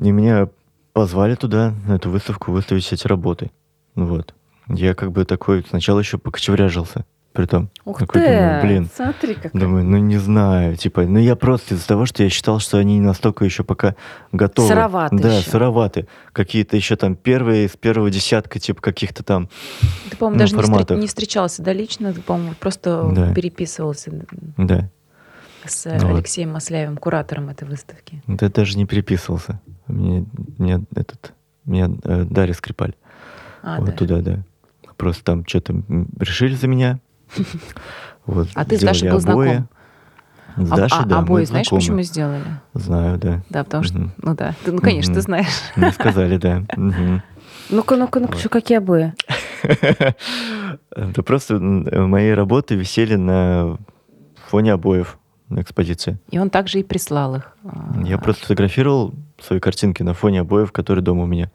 И меня позвали туда, на эту выставку, выставить эти работы. Вот. Я как бы такой сначала еще покочевряжился. Притом, Ух такой ты! думаю, блин, Смотри, как. Думаю, ну не знаю, типа, ну я просто из-за того, что я считал, что они настолько еще пока готовы. Сыроваты Да, еще. сыроваты. Какие-то еще там первые, из первого десятка, типа, каких-то там... Ты, по-моему, Ну, даже не, встр- форматов. не встречался, да, лично? Ты, по-моему, просто Да. переписывался Да. С Ну вот. Алексеем Масляевым, куратором этой выставки. Да даже не переписывался. Мне, мне этот... Меня э, Дарья Скрипаль. А, вот да. туда, да. Просто там что-то решили за меня. [laughs] Вот, А ты с Дашей был обои. знаком? С А- Дашей, а, да, обои знаешь, знакомы. почему сделали? Знаю, да. Да, потому что, Мгм. ну да, ты, ну, конечно, Мгм. ты знаешь. Мне сказали, да. [laughs] Мгм. Ну-ка, ну-ка, ну-ка, что какие обои? [laughs] Да просто мои работы висели на фоне обоев экспозиции. И он также и прислал их. А, Я просто фотографировал свои картинки на фоне обоев, которые дома у меня.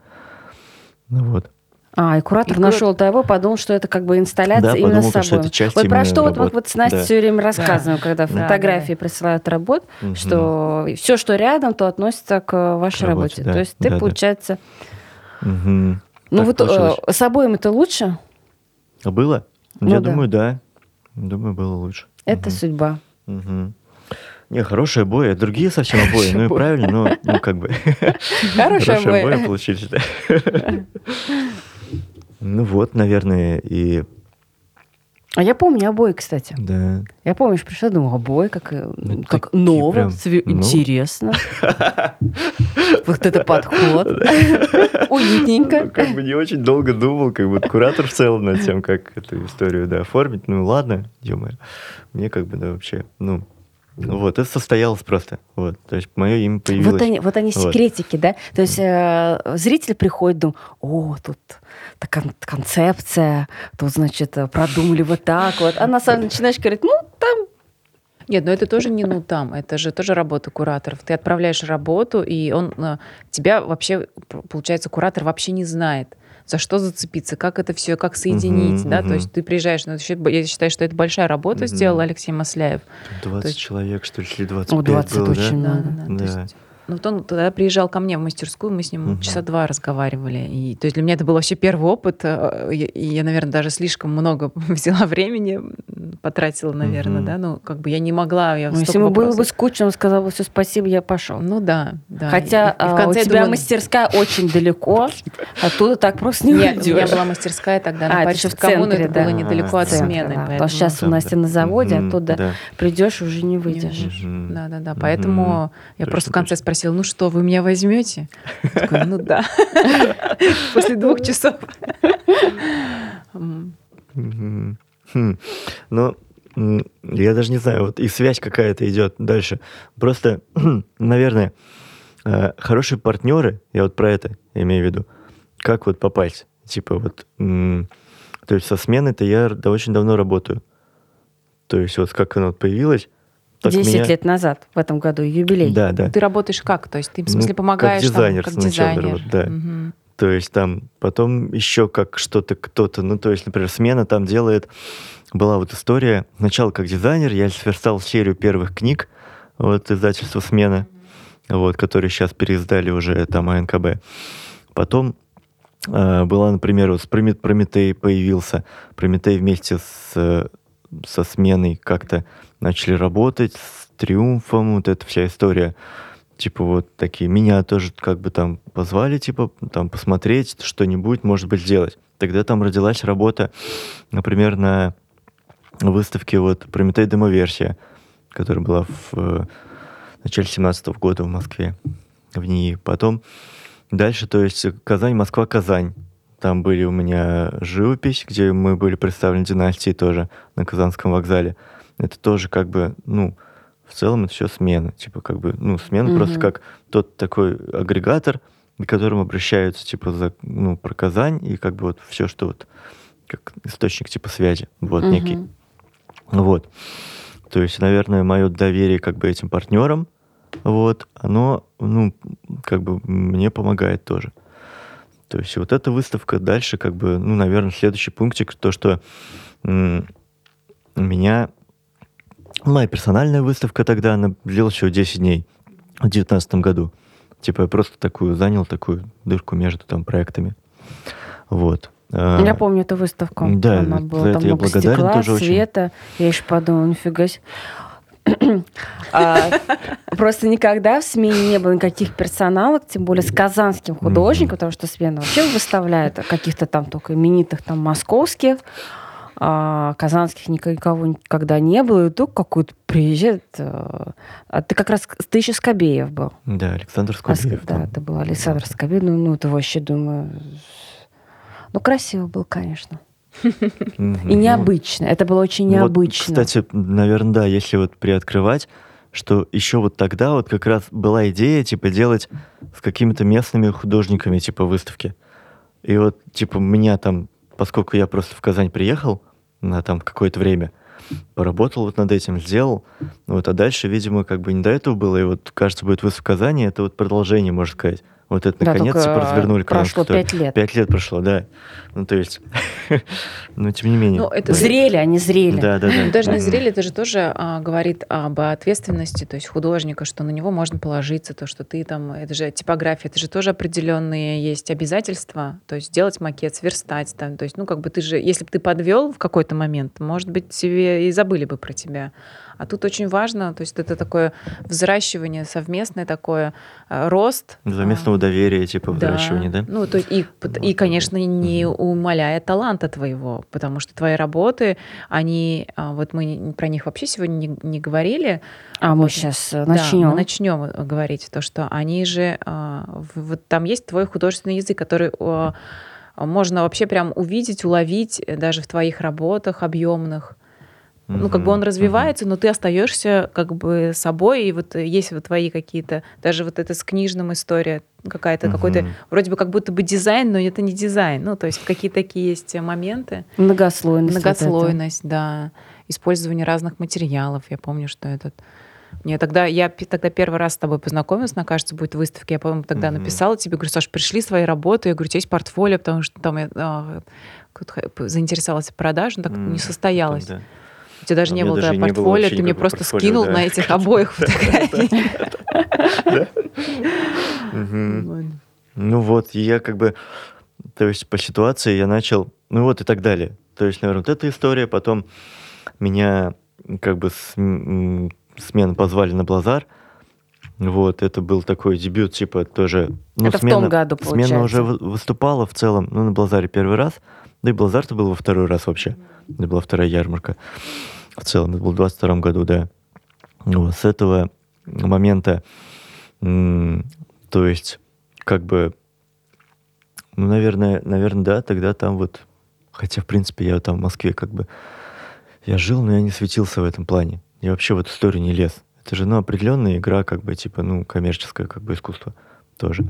Ну вот. А, и куратор И нашел того, подумал, что это как бы инсталляция Да, именно подумал, с что собой. это часть вот про что вот мы работы. вот с Настей Да. все время рассказываем, когда Да, фотографии да, да. присылают работ, Мгм. что все, что рядом, то относится к вашей К работе, работе. да. То есть ты, Да, да. получается... Мгм. Ну Так вот получилось. э, с обоим это лучше? А было? Ну Я да. думаю, да. Думаю, было лучше. Это Мгм. судьба. Мгм. Не, хорошие обои, а другие совсем обои, ну и правильно, но ну как бы [laughs] Хорошие обои. получились, да. Ну вот, наверное, и А я помню обои, кстати. да. Я помню, что пришла, думаю, обои, как, э, Ну, как ново, прям, све- ну. интересно. [laughs] Вот это подход. [laughs] Уютненько. Ну, Как бы не очень долго думал, как бы куратор в целом над тем, как эту историю, да, оформить. Ну ладно, ё Мне как бы, да, вообще, ну, вот, это состоялось просто. Вот, то есть мое имя появилось. Вот они, вот они Вот. секретики, да? То есть э, зритель приходит, думает, о, тут такая концепция, тут, значит, продумали вот так вот. А на самом деле начинаешь говорить, ну, там Нет, но это тоже не ну там, это же тоже работа кураторов. Ты отправляешь работу, и он э, тебя вообще, получается, куратор вообще не знает, за что зацепиться, как это все, как соединить, Мгм, да, то мгм. есть ты приезжаешь, ну, я считаю, что это большая работа Мгм. сделал Алексей Масляев. 20 То есть- человек, что ли, или 25 О, 20 было, очень да? много. Да, да, да. То есть, ну, вот он тогда приезжал ко мне в мастерскую, мы с ним Мгм. часа два разговаривали. И, то есть для меня это был вообще первый опыт. э, И, и я, наверное, даже слишком много [laughs] взяла времени, потратила, наверное, Мгм. да. Ну, как бы я не могла. Я ну, если ему было бы скучно, он сказал бы, все, спасибо, я пошел. Ну да, да. Хотя И- и в а, конце у тебя думаю, мастерская [laughs] очень далеко, оттуда так просто не Нет, у меня уйдешь. была мастерская тогда А, на это Парижской коммуне, это да. было недалеко А, от центре, смены. да. поэтому- Потому что сейчас у да. на заводе, оттуда да. придешь, уже не выйдешь. выйдешь. Мгм. Да, да, да. Мгм. Поэтому я просто в конце точно. Спросила, ну что, вы меня возьмете? Ну да. [laughs] После двух часов. Хм. Ну, я даже не знаю, вот и связь какая-то идет дальше. Просто, [clears throat] наверное, э, хорошие партнеры, я вот про это имею в виду, как вот попасть? Типа вот, то есть со смены-то я очень давно работаю. То есть вот как она вот появилась, так 10 меня- лет назад, в этом году, юбилей. Да, да. Ты работаешь как? То есть ты, в Ну, смысле, как помогаешь там, дизайнер как сначала дизайнер? да. Мгм. То есть там потом еще как что-то кто-то, ну то есть, например, смена там делает, была вот история, сначала как дизайнер, я сверстал серию первых книг, вот издательство «Смена», вот, которые сейчас переиздали уже там АНКБ. Потом э, была, например, вот Прометей появился, Прометей вместе с, со сменой как-то начали работать, с Триумфом, вот эта вся история типа вот такие, меня тоже как бы там позвали, типа там посмотреть что-нибудь, может быть, сделать. Тогда там родилась работа, например, на выставке вот Прометей демоверсия, которая была в э, начале 17 года в Москве, в НИИ. Потом дальше, то есть Казань, Москва, Казань. Там были у меня живопись, где мы были представлены династии тоже на Казанском вокзале. Это тоже как бы, ну, в целом это все смена. Типа как бы, ну, смена Мгм. просто как тот такой агрегатор, к которому обращаются, типа, за, ну, про Казань, и как бы вот все, что вот как источник типа связи, вот Мгм. некий. Вот. То есть, наверное, мое доверие как бы этим партнерам, вот, оно, ну, как бы мне помогает тоже. То есть вот эта выставка дальше, как бы, ну, наверное, следующий пунктик, то, что м, меня моя персональная выставка тогда, она длилась всего 10 дней в 2019 году. Типа я просто такую занял, такую дырку между там проектами. Вот. А, Я помню эту выставку. Да, Она за была это там я много благодарен стекла, тоже очень. света. Я еще подумала, нифига себе. [laughs] А, Просто никогда в смене не было никаких персоналок, тем более с казанским художником, потому что смена вообще выставляет каких-то там только именитых там московских, а казанских никого никогда не было. И тут какой-то приезжает... э, А ты как раз... Ты еще Скобеев был. Да, Александр А, Скобеев. Да, там. это был Александр Скобеев. Ну, ну, это вообще, думаю... Ну, красиво был, конечно. И Ну, необычно. Это было очень Ну вот, необычно. кстати, наверное, да, если вот приоткрывать, что еще вот тогда вот как раз была идея, типа, делать с какими-то местными художниками, типа, выставки. И вот, типа, меня там, поскольку я просто в Казань приехал на там какое-то время, поработал вот над этим, сделал, вот, а дальше, видимо, как бы не до этого было, и вот, кажется, будет выставка в Казани, это вот продолжение, можно сказать, Вот это Да, наконец типа развернули прошло пять лет. Пять лет прошло, да. Ну, то есть, [laughs] но тем не менее. Ну, это Зрели, они зрели. Да, да, да. Ну, Даже не зрели, это же тоже а, говорит об ответственности, то есть художника, что на него можно положиться, то, что ты там, это же типография, это же тоже определенные есть обязательства, то есть делать макет, сверстать там, то есть, ну, как бы ты же, если бы ты подвел в какой-то момент, может быть, тебе и забыли бы про тебя. А тут очень важно, то есть это такое взращивание совместное такое, а, рост. Совместного а, доверия, типа, взращивания, да? ну, то есть и, и, конечно, не умаляя таланта твоего, потому что твои работы, они, а, вот мы про них вообще сегодня не, не говорили. А мы Вот. сейчас Да, начнем. мы начнем э, говорить то, что они же, а, вот там есть твой художественный язык, который можно вообще прям увидеть, уловить э, даже в твоих работах объемных. Ну, как бы он развивается, но ты остаешься как бы собой, и вот э, есть вот твои какие-то, даже вот это с книжным история какая-то, какой-то, вроде бы как будто бы дизайн, но это не дизайн. Ну, то есть какие-то такие есть моменты. Многослойность. вот. Многослойность, да. Использование разных материалов. Я помню, что этот... Мне тогда, я тогда первый раз с тобой познакомилась, на кажется, будет выставка. Я, по-моему, тогда Мгм. написала тебе, говорю, Саш, пришли свои работы. Я говорю, у тебя есть портфолио, потому что там я а, заинтересовалась в продаже, но так М, не состоялось. да. Тебя даже А не было даже не было портфолио, вообще ты мне просто портфолио, скинул на этих обоих фотографий. Ну вот, я как бы, то есть по ситуации я начал, ну вот и так далее. То есть, наверное, вот эта история, потом меня как бы с, м, смены позвали на Блазар. Вот, это был такой дебют, типа тоже... Ну, Это в том году, Смена уже получается. вы- выступала в целом, ну, на Блазаре первый раз, да и Блазар-то был во второй раз вообще. Это была вторая ярмарка. В целом, это был в 22 году, да. Вот, с этого момента, то есть, как бы, ну, наверное, наверное, да, тогда там вот, хотя, в принципе, я там в Москве как бы, я жил, но я не светился в этом плане. Я вообще в эту историю не лез. Это же, ну, определенная игра, как бы, типа, ну, коммерческое, как бы, искусство тоже.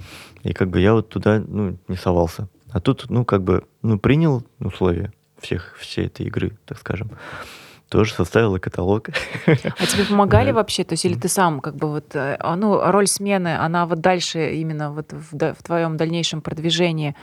И как бы я вот туда, ну, не совался. А тут, ну, как бы, ну, принял условия всех, всей этой игры, так скажем. Тоже составил и каталог. А тебе помогали вообще? То есть или ты сам как бы вот, э, а, ну, роль смены, она вот дальше именно вот в, в твоем дальнейшем продвижении,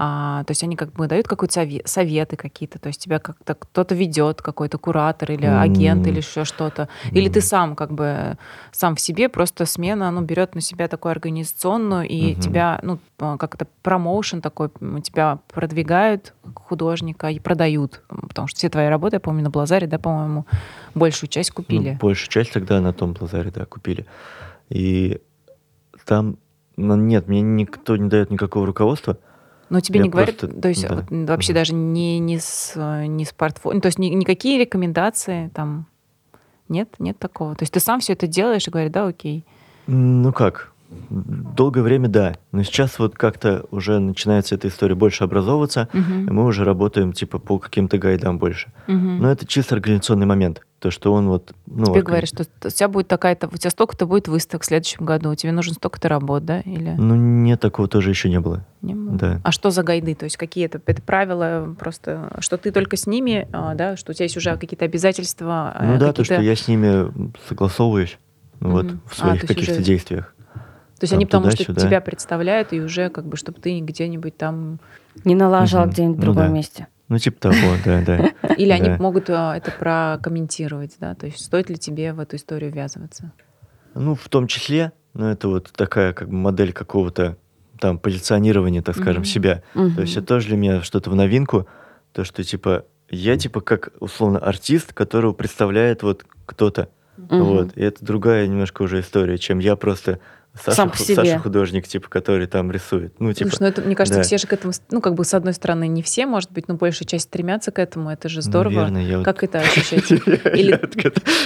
а, то есть они как бы дают какие-то советы какие-то, то есть тебя как-то кто-то ведет, какой-то куратор или агент М. или еще что-то, или ты М. сам как бы сам в себе просто смена, ну, берет на себя такую организационную и Мгм. тебя, ну, как это промоушен такой, тебя продвигают художника и продают, потому что все твои работы, я помню, на Блазаре, да, по-моему, большую часть купили. Ну, большую часть тогда на том Плазаре, да, купили. И там, ну, нет, мне никто не дает никакого руководства. Но тебе Я не говорят, просто- то есть да. вот, вообще Мгм. даже не, не, с, не с портфолио, ну, то есть ни- никакие рекомендации там нет, нет такого. То есть ты сам все это делаешь и говоришь, да, окей. Ну как, долгое время да, но сейчас вот как-то уже начинается эта история больше образовываться, и Мгм. мы уже работаем типа по каким-то гайдам больше. Мгм. Но это чисто организационный момент, то, что он вот... Ну, Тебе органи- говорят, что у тебя будет такая-то, у тебя столько-то будет выставок в следующем году, тебе нужно столько-то работ, да, или Ну, нет, такого тоже еще не было. не было? Да. А что за гайды? То есть какие это, это правила просто, что ты только с ними, а, да, что у тебя есть уже какие-то обязательства? а, Ну да, то, какие-то- что я с ними согласовываюсь ну, вот Мгм. в А, своих есть каких-то уже- действиях. То есть там они потому что туда-сюда. тебя представляют и уже как бы, чтобы ты где-нибудь там Не налажал Мгм. где-нибудь в Ну другом да. месте. Ну, типа того, [laughs] да, да. Или они могут а, это прокомментировать, да? То есть стоит ли тебе в эту историю ввязываться? Ну, в том числе, ну, это вот такая как бы модель какого-то там позиционирования, так скажем, себя. То есть это тоже для меня что-то в новинку, то, что типа я типа как условно артист, которого представляет вот кто-то. Вот. И это другая немножко уже история, чем я просто Саша, Сам по себе. Саша художник, типа, который там рисует. Ну, типа, Слушай, ну это, мне кажется, да. все же к этому, ну как бы с одной стороны не все, может быть, но большая часть стремятся к этому, это же здорово. Наверное, я вот- Как это [laughs] ощущать?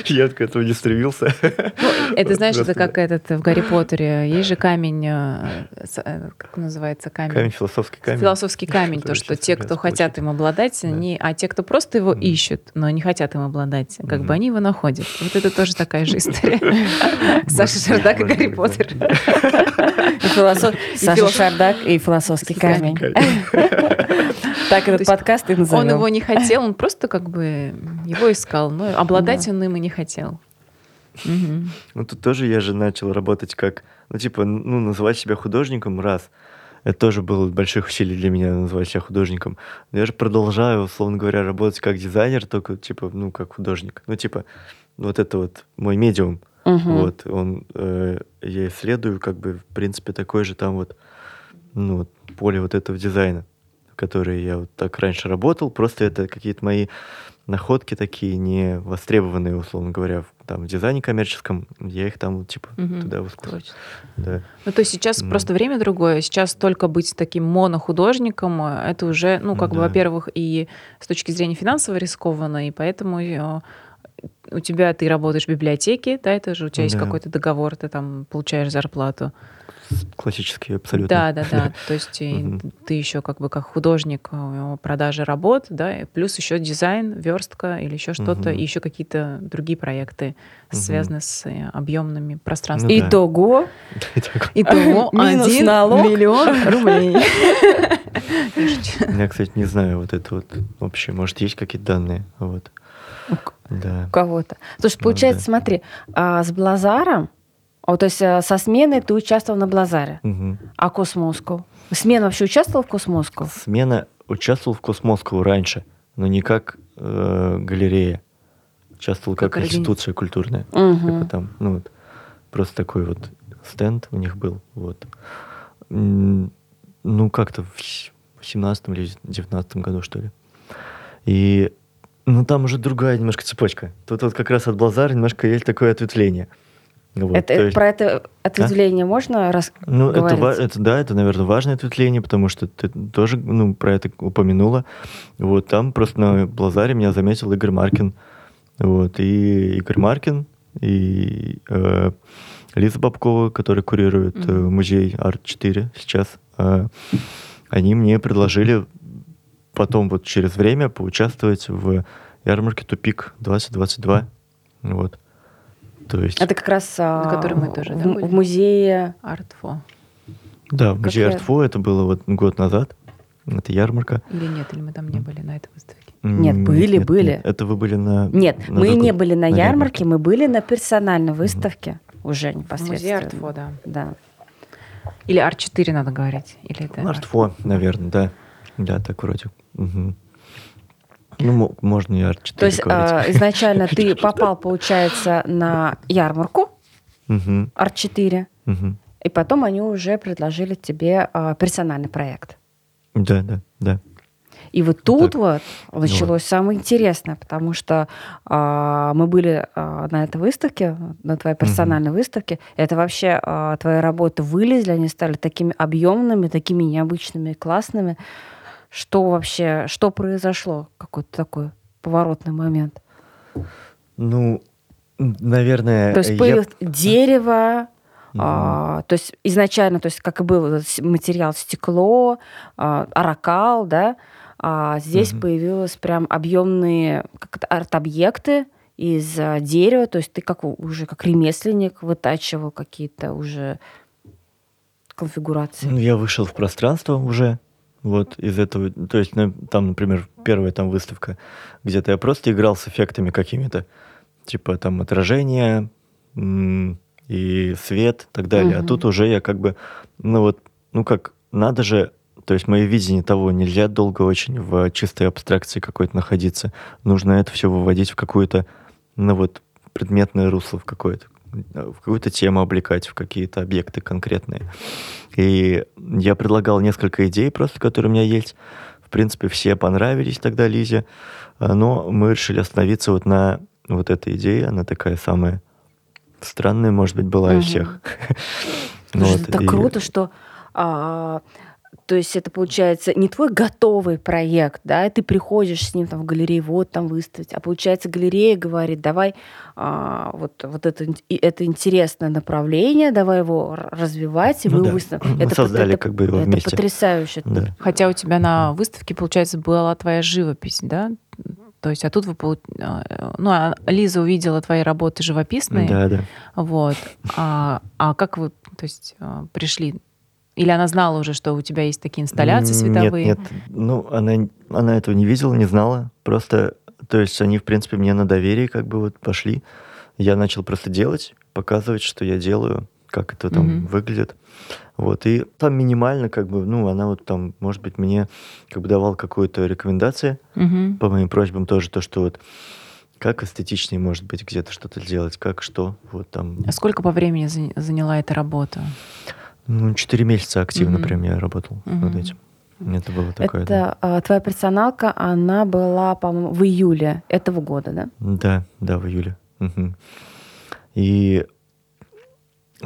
Я от этого не стремился. Ну, это, знаешь, это как этот в Гарри Поттере. Есть же камень, э, э, как называется камень? Камень, философский камень. Философский [laughs] камень, то, что те, кто хотят им обладать, Да. они, а те, кто просто его ищут, но не хотят им обладать, как бы они его находят. Вот это тоже такая же [laughs] история. Саша Шардак и Гарри Поттер. Саша Шардак и философский камень. [laughs] Так То этот подкаст и назовем. Он его не хотел, он просто как бы его искал, но обладать он им и не хотел. Ну, тут тоже я же начал работать как, ну, типа, ну, называть себя художником раз. Это тоже было больших усилий для меня называть себя художником. Но я же продолжаю, условно говоря, работать как дизайнер, только, типа, ну, как художник. Ну, типа, вот это вот мой медиум. Мгм. Вот, он, э, я исследую, как бы, в принципе, такое же там вот, ну, вот поле вот этого дизайна, в которое я вот так раньше работал, просто это какие-то мои находки такие не востребованные, условно говоря, в, там, в дизайне коммерческом, я их там, типа, Мгм. туда Точно. да. Ну, то есть сейчас Мгм. просто время другое. Сейчас только быть таким монохудожником, э, это уже, ну, как бы, Да. во-первых, и с точки зрения финансово рискованно, и поэтому э, у тебя ты работаешь в библиотеке, да, это же у тебя есть Да. какой-то договор, ты там получаешь зарплату. Классический абсолютно. Да, да, да. [laughs] То есть ты еще как бы как художник продажи работ, да, плюс еще дизайн, верстка или еще что-то, и еще какие-то другие проекты, связанные с э, объемными пространствами. Ну. Итого [laughs] Итого [laughs] один миллион рублей. Я, кстати, не знаю вот это вот вообще, может, есть какие-то данные, вот. Да. у кого-то. Слушай, Ну, получается, да. смотри, а, с Блазаром, а, то есть а, со Сменой ты участвовал на Блазаре, Мгм. а Cosmoscow? Смена вообще участвовал в Cosmoscow? Смена участвовал в Космоскову раньше, но не как э, галерея. Участвовал как, Как институция культурная. Мгм. Типа там, ну вот, просто такой вот стенд у них был, вот. Ну, как-то в с- в семнадцатом или девятнадцатом году, что ли. И, ну, там уже другая немножко цепочка. Тут вот как раз от Блазара немножко есть такое ответвление. Вот, это, то есть- Про это ответвление можно раз ну, это, это да, это, наверное, важное ответвление, потому что ты тоже ну, про это упомянула. Вот там просто на Блазаре меня заметил Игорь Маркин. Вот, и Игорь Маркин, и э, Лиза Бабкова, которая курирует э, музей Арт-4 сейчас, э, они мне предложили потом вот через время поучаствовать в ярмарке «Тупик 2022». Вот. То есть... Это как раз а, На которой мы тоже, в, да, в музее. Артфо. Да, в музее? Артфо это было вот год назад. Это ярмарка. Или нет, или мы там не были на этой выставке. Нет, были, были. Это вы были на... Нет, на мы другой- не были на, на ярмарке, мы были на персональной выставке уже В непосредственно. музее Артфо, да. Да. Или Арт-4 надо говорить. Или это Артфо, наверное, да. Да, так вроде. Мгм. Ну, мо- можно и Арт-4 То есть говорить. а, [laughs] изначально ты попал, получается, на ярмарку Мгм, Арт-4, мгм. и потом они уже предложили тебе а, персональный проект. Да, да, да. И вот тут Так. вот началось самое интересное, потому что а, мы были на этой выставке, на твоей персональной выставке. Это вообще твои работы вылезли, они стали такими объемными, такими необычными, классными. Что вообще, что произошло? Какой-то такой поворотный момент. Ну, наверное... То есть я- появилось дерево, Мгм. а, то есть изначально, то есть как и был материал стекло, а, аракал, да, а здесь Мгм. появилось прям объемные арт-объекты из а, дерева, то есть ты как уже как ремесленник вытачивал какие-то уже конфигурации. Ну, я вышел в пространство уже, вот из этого, то есть на- там, например, первая там выставка, где-то я просто играл с эффектами какими-то, типа там отражение и свет и так далее. А Мгм. тут уже я как бы, ну вот, ну как, надо же, то есть мое видение того, нельзя долго очень в чистой абстракции какой-то находиться. Нужно это все выводить в какую-то, ну вот, предметное русло в какое-то, в какую-то тему облекать, в какие-то объекты конкретные. И я предлагал несколько идей просто, которые у меня есть. В принципе, все понравились тогда Лизе, А, но мы решили остановиться вот на вот этой идее. Она такая самая странная, может быть, была Мгм. из всех. [laughs] Это и- круто, что а, то есть это получается не твой готовый проект, да, и ты приходишь с ним там в галерее, вот там выставить, а получается галерея говорит, давай а, вот, вот это, это интересное направление, давай его развивать, и Ну мы да. выставим. Мы это, создали это- как бы его это вместе. потрясающе. Да. Хотя у тебя на выставке, получается, была твоя живопись, да? То есть, а тут вы, полу- а, ну, а Лиза увидела твои работы живописные, Да, да. вот. А, а как вы, то есть, а, пришли? Или она знала уже, что у тебя есть такие инсталляции световые? Нет, нет. Ну, она, она этого не видела, не знала. Просто, то есть они, в принципе, мне на доверие как бы вот пошли. я начал просто делать, показывать, что я делаю, как это там Мгм. выглядит. Вот, и там минимально, как бы, ну, она вот там, может быть, мне как бы давала какую-то рекомендацию Мгм. по моим просьбам тоже, то, что вот как эстетичнее, может быть, где-то что-то сделать, как что, вот там, А сколько по времени заня- заняла эта работа? Ну, четыре месяца активно Мгм. прям я работал над Мгм. этим. Это было такое, да. Это а, твоя персоналка, она была, по-моему, в июле этого года, да? Да, да, в июле. Мгм. И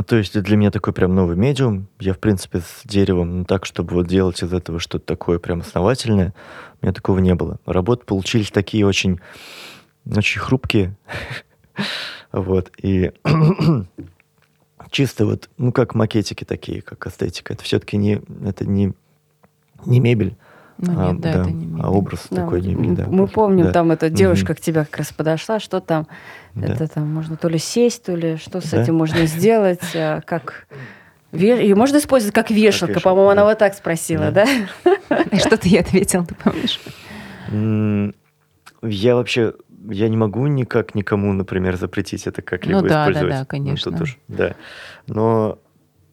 то есть для меня такой прям новый медиум. Я, в принципе, с деревом, ну так, чтобы вот делать из этого что-то такое прям основательное, у меня такого не было. Работы получились такие очень, очень хрупкие. [laughs] Вот. И [clears throat] чисто вот, ну, как макетики такие, как эстетика. Это все-таки не, это не, не мебель, Ну а, нет, да, это не мебель. а образ Да, такой вот мебель, да. Мы просто, помним, да. там эта девушка к тебе как раз подошла, что там, Да. это там можно то ли сесть, то ли что с Да. этим можно сделать, а, как... Ее можно использовать как вешалка, вешалка, по-моему, она да. вот так спросила, да? Да. [laughs] И что ты ей ответил, ты помнишь? Я вообще, я не могу никак никому, например, запретить это как-либо Ну да, да, использовать. да, Ну, тут конечно. уж, да. Но,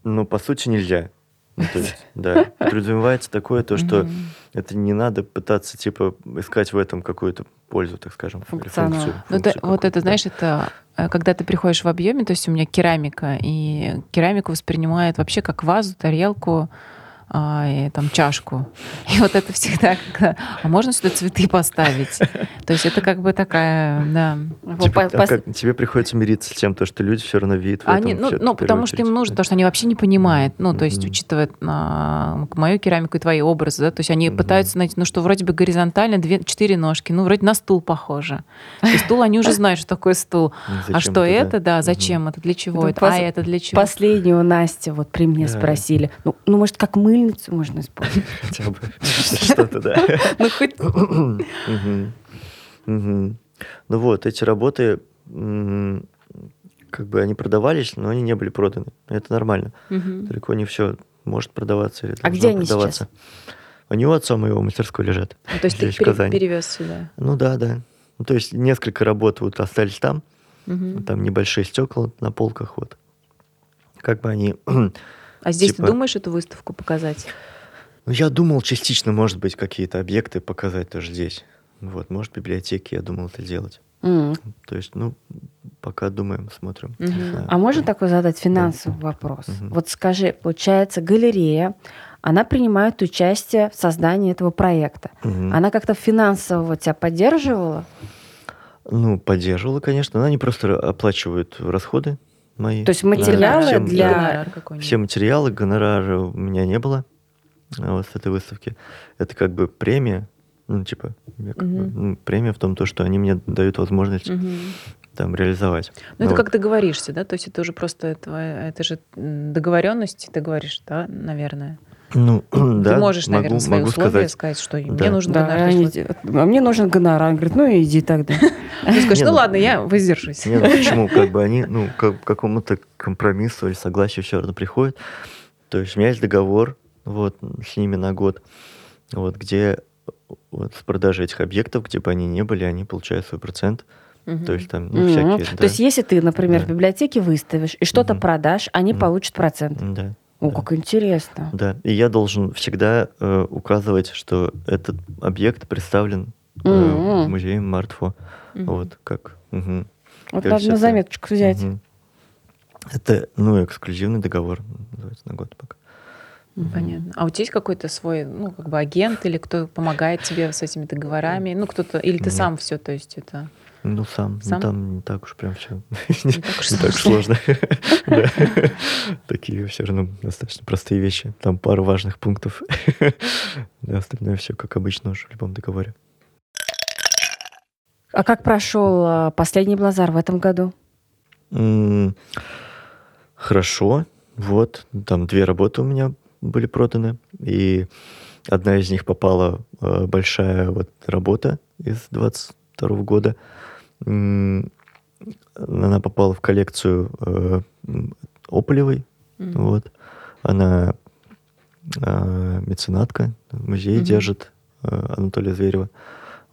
но по сути нельзя. Ну, то есть, [laughs] да, подразумевается такое то, что это не надо пытаться, типа, искать в этом какую-то пользу, так скажем, или функцию. Ну, это- вот это, да. знаешь, это э, когда ты приходишь в объеме, то есть у меня керамика, и керамику воспринимает вообще как вазу, тарелку, а, и там чашку. [laughs] И вот это всегда как а можно сюда цветы поставить? То есть это как бы такая, да. Типа, по- а как- тебе приходится мириться с тем, то, что люди все равно видят в этом Они, ну, всё-таки ну, потому что им нужно, потому что они вообще не понимают, ну, то есть, Мгм. учитывая а, мою керамику и твои образы, да, то есть они Мгм. пытаются найти, ну, что вроде бы горизонтально, две, четыре ножки, ну, вроде на стул похоже. И стул, они уже знают, что такое стул. Ну, а что это, да, зачем это, для чего Ну, это, а это для чего? Последнюю Настя вот при мне спросили. Ну, ну, может, как мыльницу можно использовать? [laughs] Хотя бы [laughs] что-то, да. [laughs] Ну, хоть... Ну вот, эти работы, как бы они продавались, но они не были проданы. Это нормально. Далеко не все может продаваться или А где они продаваться. Они у отца моего в мастерской лежат. Ну, То есть ты пере- перевез сюда. Ну да, да. Ну, то есть несколько работ вот остались там, Мгм. там небольшие стекла на полках, вот. Как бы они... [clears throat] А здесь типа- ты думаешь эту выставку показать? Ну, я думал частично, может быть, какие-то объекты показать тоже здесь. Вот, может, в библиотеке я думал это делать. М. То есть, ну, пока думаем, смотрим. не знаю. А можно такой задать финансовый вопрос? Мгм. Вот скажи, получается, галерея, она принимает участие в создании этого проекта. Мгм. Она как-то финансово тебя поддерживала? Ну, поддерживала, конечно, но они просто оплачивают расходы мои. То есть Да, материалы всем- для- да, Гонорар какой-нибудь. Все материалы, гонорара у меня не было а, вот с этой выставки. Это как бы премия, ну, типа, я как бы, ну, премия в том, то, что они мне дают возможность Мгм. там реализовать. Ну, это Вот. как договоришься, да? То есть это уже просто твоя, это же договоренность, ты говоришь, да, наверное. Ну, [clears throat] да, ты можешь, могу, наверное, свои могу условия сказать. сказать, что Да. мне нужен Да, гонорар. они То а мне нужен гонорар. Он говорит, ну иди тогда. [laughs] Ты скажешь, Не, ну ну- ладно, я воздержусь. Не, ну почему? Как бы они, ну, [laughs] к какому-то компромиссу или согласию все равно приходят. То есть у меня есть договор вот, с ними на год, вот, где вот, с продажи этих объектов, где бы они ни были, они получают свой процент. Мгм. То есть там, ну, Мгм. всякие, То да. есть если ты, например, в Да. библиотеке выставишь и что-то Мгм. продашь, они Мгм. получат процент. Да. О, да. как интересно. Да, и я должен всегда э, указывать, что этот объект представлен э, Мгм. в музее Мартфо. Мгм. Вот как. мгм. Вот надо на это- заметочку взять. Мгм. Это, ну, эксклюзивный договор называется на год пока. Понятно. А у тебя есть какой-то свой, ну, как бы агент или кто помогает тебе с этими договорами? Ну, кто-то, или ты Нет. сам все, то есть это... Ну, сам. Сам? Ну, там не так уж прям все. [laughs] Не так уж сложно. [laughs] Такие все равно достаточно простые вещи. Там пару важных пунктов. [laughs] Остальное все как обычно уже в любом договоре. А как прошел а, последний Блазар в этом году? Хорошо. Вот. Там две работы у меня были проданы. И одна из них попала э, большая вот работа из 22 года. Она попала в коллекцию э, Ополевой. Мгм. Вот. Она а, меценатка, в музее Мгм. держит а, Анатолия Зверева.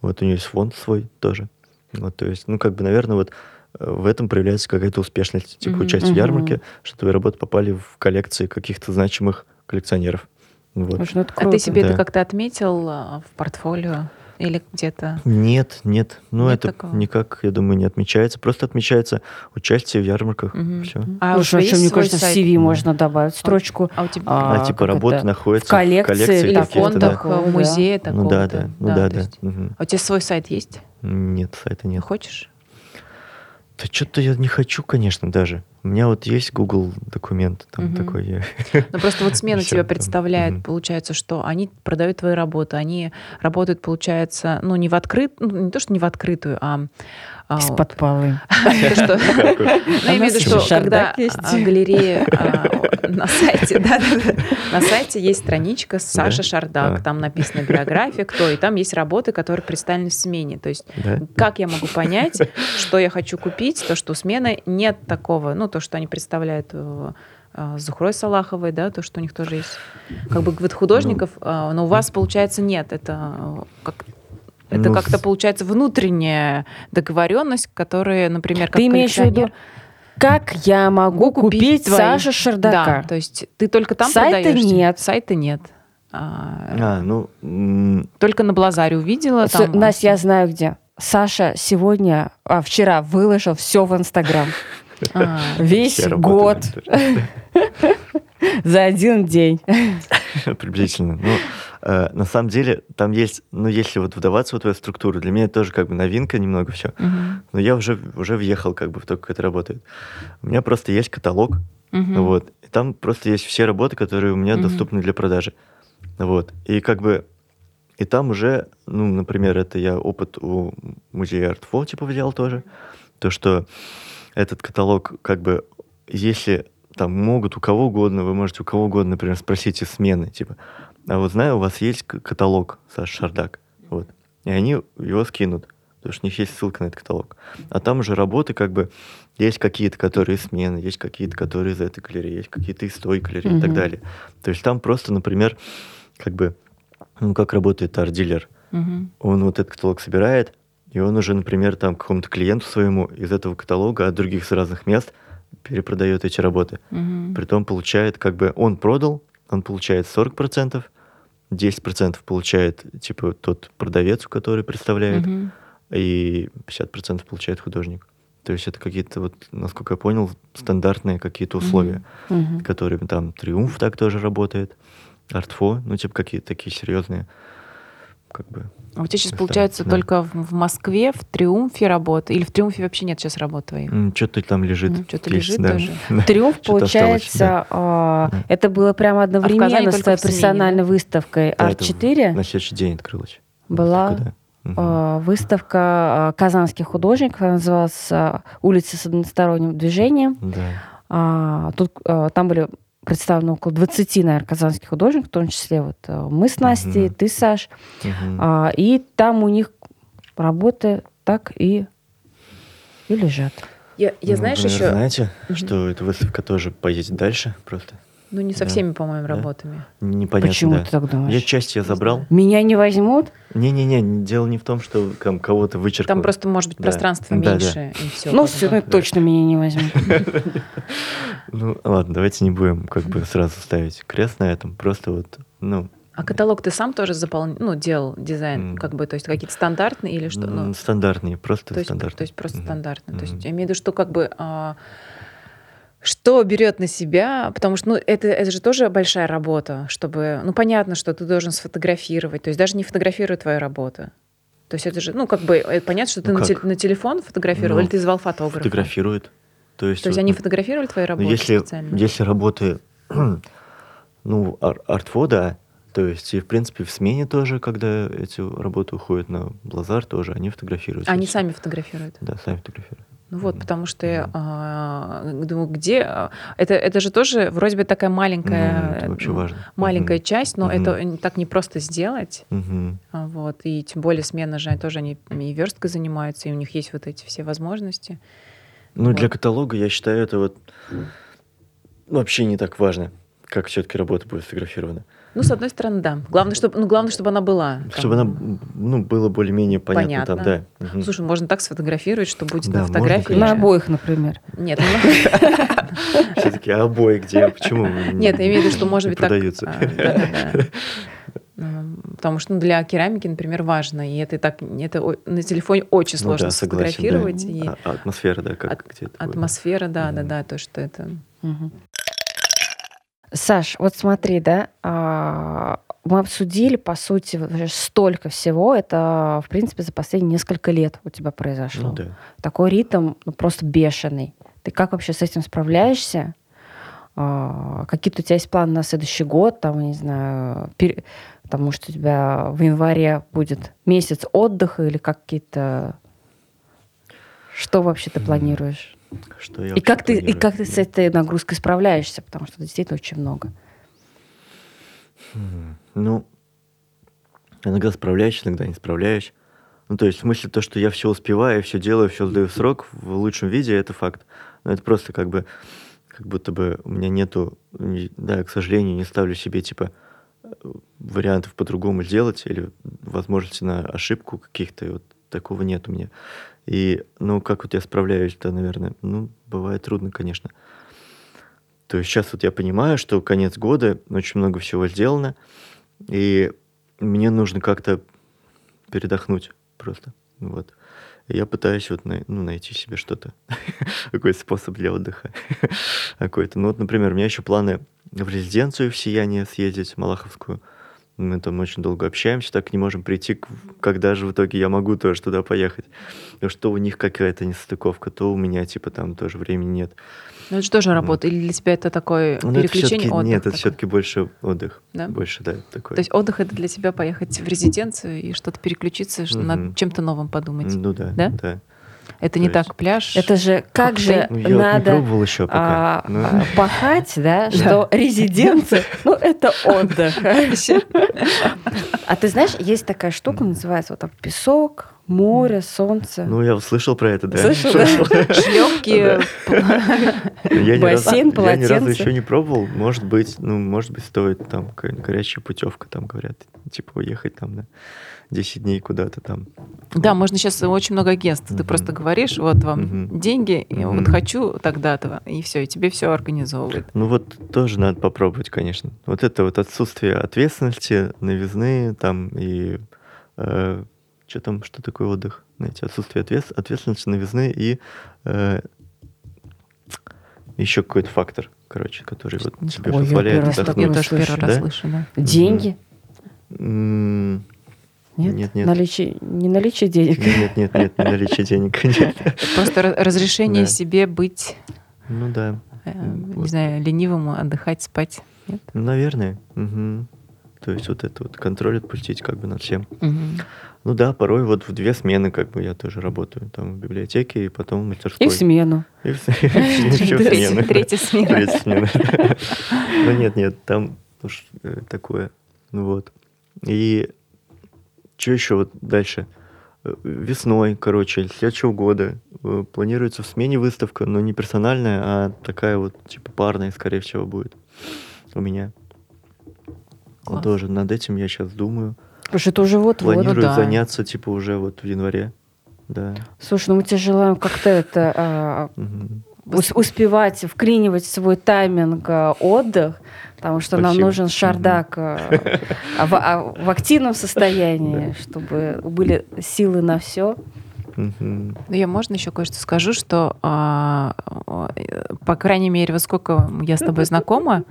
Вот у нее есть фонд свой тоже. Вот, то есть, ну, как бы, наверное, вот э, в этом проявляется какая-то успешность, типа Мгм. участие в Мгм. ярмарке, что твои работы попали в коллекции каких-то значимых коллекционеров. Вот. Слушай, ну это А ты себе это Да. как-то отметил а, в портфолио или где-то? Нет, нет, ну Нет это такого? никак, я думаю, не отмечается. Просто отмечается участие в ярмарках. Мгм. Все. А Ну, у что, тебя что, есть мне свой кажется, в сайт? CV можно добавить строчку. А у тебя А, А, типа работа это? находится В коллекции или в каких-то, да. фондах, да. в музее такого? Ну да, да, ну да, то да. есть- Мгм. А у тебя свой сайт есть? Нет, сайта Не нет. хочешь? Да что-то я не хочу, конечно, даже. У меня вот есть Google документ, там Мгм. такой я. Ну просто вот смена [laughs] тебя представляет, мгм. получается, что они продают твои работы, они работают, получается, ну не в открыт, ну не то, что не в открытую, а... а, Из-под полы. [laughs] то, что- [laughs] Ну, я имею в виду, что когда а, галерея а, на сайте, да, на сайте есть страничка Саша Да? Шардак, там написано биография, кто, и там есть работы, которые представлены в смене. То есть как я могу понять, что я хочу купить, то, что у смены нет такого, ну, то, что они представляют э, э, Зухрой Салаховой, да, то, что у них тоже есть, как бы вид художников, э, но у вас, получается, нет. Это как это Ну, как-то получается внутренняя договоренность, которая, например, как Ты имеешь в виду, как я могу купить купить твои. Саша Да, Шардака? то есть ты только там Сайта продаешься? нет. Сайта нет. А, А, ну, Только на Блазаре увидела. С- Там, Настя, я знаю где. Саша сегодня, а вчера выложил все в Инстаграм. А, Весь год за один день. [laughs] Приблизительно. Ну, э, на самом деле, там есть, ну, если вот вдаваться вот в эту структуру, для меня это тоже как бы новинка немного все. мгм, Но я уже, уже въехал как бы в то, как это работает. У меня просто есть каталог, мгм. вот, и там просто есть все работы, которые у меня Мгм. доступны для продажи. Вот. И как бы и там уже, ну, например, это я опыт у музея Артфо типа взял тоже, то, что этот каталог, как бы, если там могут у кого угодно, вы можете у кого угодно, например, спросить из смены, типа, а вот знаю, у вас есть каталог, Саша Шардак, вот, и они его скинут, потому что у них есть ссылка на этот каталог. А там уже работы, как бы, есть какие-то, которые смены, есть какие-то, которые из этой галереи, есть какие-то из той галереи и так далее. То есть там просто, например, как бы, ну, как работает арт-дилер. Мгм. Он вот этот каталог собирает, и он уже, например, там какому-то клиенту своему из этого каталога от других с разных мест перепродает эти работы. Мгм. Притом получает, как бы, он продал, он получает 40%, 10% получает, типа, тот продавец, который представляет, Мгм. и 50% получает художник. То есть это какие-то, вот, насколько я понял, стандартные какие-то условия, Мгм. которые там Триумф так тоже работает, Артфо, ну, типа, какие-то такие серьезные, как бы, А у тебя сейчас, получается, да. только в, Москве, в Триумфе работа? Или в Триумфе вообще нет сейчас работ твоих? Что-то там лежит. Мгм, что-то лежит да. тоже. [laughs] Да. Триумф, получается, а, это было прямо одновременно с только твоей персональной да? выставкой Да, это Арт-4. На следующий день открылась. Была, да. А, выставка а, казанских художников, она называлась а, «Улицы с односторонним движением». Да. А, Тут а, там были представлены около 20, наверное, казанских художников, в том числе вот а, мы с Настей, Мгм. ты, Саш. Мгм. А, И там у них работы так и, и лежат. Я, я Ну, знаешь, еще... знаете, Мгм. что эта выставка тоже поедет дальше просто? Ну, не со Да. всеми, по-моему, Да. работами. Непонятно, Почему да. ты так думаешь? Я часть я забрал. Меня не возьмут? Не-не-не, дело не в том, что там кого-то вычеркнул. Там просто, может быть, Да. пространство Да, да. меньше, и все. ну, все, ну, точно меня не возьмут. [laughs] Ну, ладно, давайте не будем как бы сразу ставить крест на этом. Просто вот, ну, А каталог ты сам тоже заполнял, ну, делал дизайн, как бы, то есть какие-то стандартные или что? Ну, стандартные, просто стандартные. то есть просто стандартные. То есть я имею в виду, что как бы... что берет на себя, потому что ну, это, это же тоже большая работа, чтобы... Ну, понятно, что ты должен сфотографировать, то есть даже не фотографируя твою работу. То есть это же, ну, как бы, э, понятно, что ты Ну на, те- на телефон фотографировал, Ну, или ты звал фотографа? Фотографирует. То есть, То есть вот, они ну, фотографировали твои Ну, работы если, специально? если работы, [clears throat] ну, ар- артфо, да, то есть, и, в принципе, в смене тоже, когда эти работы уходят на Блазар, тоже они фотографируют. Они сами фотографируют? Да, сами фотографируют. Ну вот, потому что я а, думаю, где... а, Это, это же тоже вроде бы такая маленькая... Ну, это ну, важно. Маленькая Мгм. часть, но Мгм. это так не просто сделать. А, Вот. И тем более смена же тоже они и версткой занимаются, и у них есть вот эти все возможности. Ну, для Вот. каталога, я считаю, это вот вообще не так важно. как все-таки работа будет сфотографирована. Ну, с одной стороны, да. Главное, чтобы, ну, главное, чтобы она была. там, Чтобы она, ну, было более-менее понятно, там, Понятно. да. Мгм. Слушай, можно так сфотографировать, что будет Да, на можно, фотографии. конечно. На обоих, например. Нет, [laughs] ну, Все таки а обои где? Почему? нет, я имею в виду, что может быть так. продаются? а. М, Потому что ну, для керамики, например, важно, и это так это на телефоне очень Ну сложно да, согласен, да. сфотографировать. И А- атмосфера, да, как От- где-то. будет. атмосфера, да, да, Мгм. да, то, что это. Мгм. Саш, вот смотри, да, а, мы обсудили, по сути, столько всего. Это, в принципе, за последние несколько лет у тебя произошло. Ну да. Такой ритм ну, просто бешеный. Ты как вообще с этим справляешься? А, Какие-то у тебя есть планы на следующий год, там, не знаю, пер- потому что у тебя в январе будет месяц отдыха или как какие-то... Что вообще ты планируешь? Что я И как, ты, и как ты с этой нагрузкой справляешься? Потому что действительно очень много. М, Ну, иногда справляюсь, иногда не справляюсь. Ну, то есть, в смысле, то, что я все успеваю, все делаю, все сдаю в срок в лучшем виде, это факт. Но это просто как бы, как будто бы у меня нету, не- да, к сожалению, не ставлю себе, типа, э, вариантов по-другому сделать или возможности на ошибку каких-то, и вот такого нет у меня. И, ну, как вот я справляюсь-то, наверное, ну, бывает трудно, конечно. То есть сейчас вот я понимаю, что конец года, очень много всего сделано, и мне нужно как-то передохнуть просто. Вот. Я пытаюсь вот най- ну, найти себе что-то, [laughs] какой способ для отдыха [laughs] какой-то. Ну вот, например, у меня еще планы в резиденцию в Сияние съездить, Малаховскую. Мы там очень долго общаемся, так не можем прийти, когда же в итоге я могу тоже туда поехать. Потому что у них какая-то нестыковка, то у меня типа там тоже времени нет. Ну, это же тоже работа. Или для тебя это такое Ну, это переключение всё-таки- отдых? Нет, это такой? все-таки больше отдых. Да? Больше, да, такой. То есть отдых это для тебя поехать в резиденцию и что-то переключиться, ш- Мгм. над чем-то новым подумать. Ну да, Да? да. Это то не есть- так пляж. Это же как же Ну, я вот не надо пробовал еще пока. а, Ну, а, пахать, да, что резиденция, ну, это отдых. А ты знаешь, есть такая штука, называется вот там песок, море, солнце. Ну, я слышал про это, да. Слышал, да? Шлепки. [laughs] Я ни разу- Бассейн, Я ни полотенце. разу еще не пробовал. Может быть, ну, может быть, стоит там горячая путевка, там говорят, типа уехать там на 10 дней куда-то там. Да, можно сейчас очень много агентств. Ты Мгм. просто говоришь, вот вам Мгм. деньги, и вот хочу тогда-то, и все, и тебе все организовывают. Ну вот тоже надо попробовать, конечно. Вот это вот отсутствие ответственности, новизны там и что там, что такое отдых? Знаете, отсутствие ответ- ответственности, новизны и еще какой-то фактор, короче, который вот тебе Ой, я позволяет первый раз Я отдохнуть. тоже первый раз Да? слышу, да. Деньги? М, Нет? Нет, нет. Наличие, не наличие денег. Нет, нет, нет, не наличие денег. [laughs] нет. Просто ра- разрешение Да. себе быть, Ну да, э, не знаю, ленивым, отдыхать, спать. Нет? наверное. То есть вот это вот контроль отпустить как бы над всем. Ну да, порой вот в две смены как бы я тоже работаю. Там в библиотеке и потом в мастерской. И в смену. И в [laughs] смену. Третья смена. Третья смена. [laughs] Ну нет, нет, там уж э, такое. Ну вот. И что еще вот дальше? Э, Весной, короче, следующего года э, планируется в смене выставка, но не персональная, а такая вот, типа парная, скорее всего, будет у меня. Класс. Тоже над этим я сейчас думаю. Потому что это уже вот-вот. Планирую да. заняться, типа, уже вот в январе. Да. Слушай, ну мы тебе желаем как-то это а, Мгм. Ус- успевать вклинивать в свой тайминг а, отдых, потому что нам Спасибо. нужен шардак а, [laughs] а в, а в активном состоянии, чтобы были силы на все. Ну, я можно еще кое-что скажу, что, а, э, по крайней мере, вот сколько я с тобой знакома,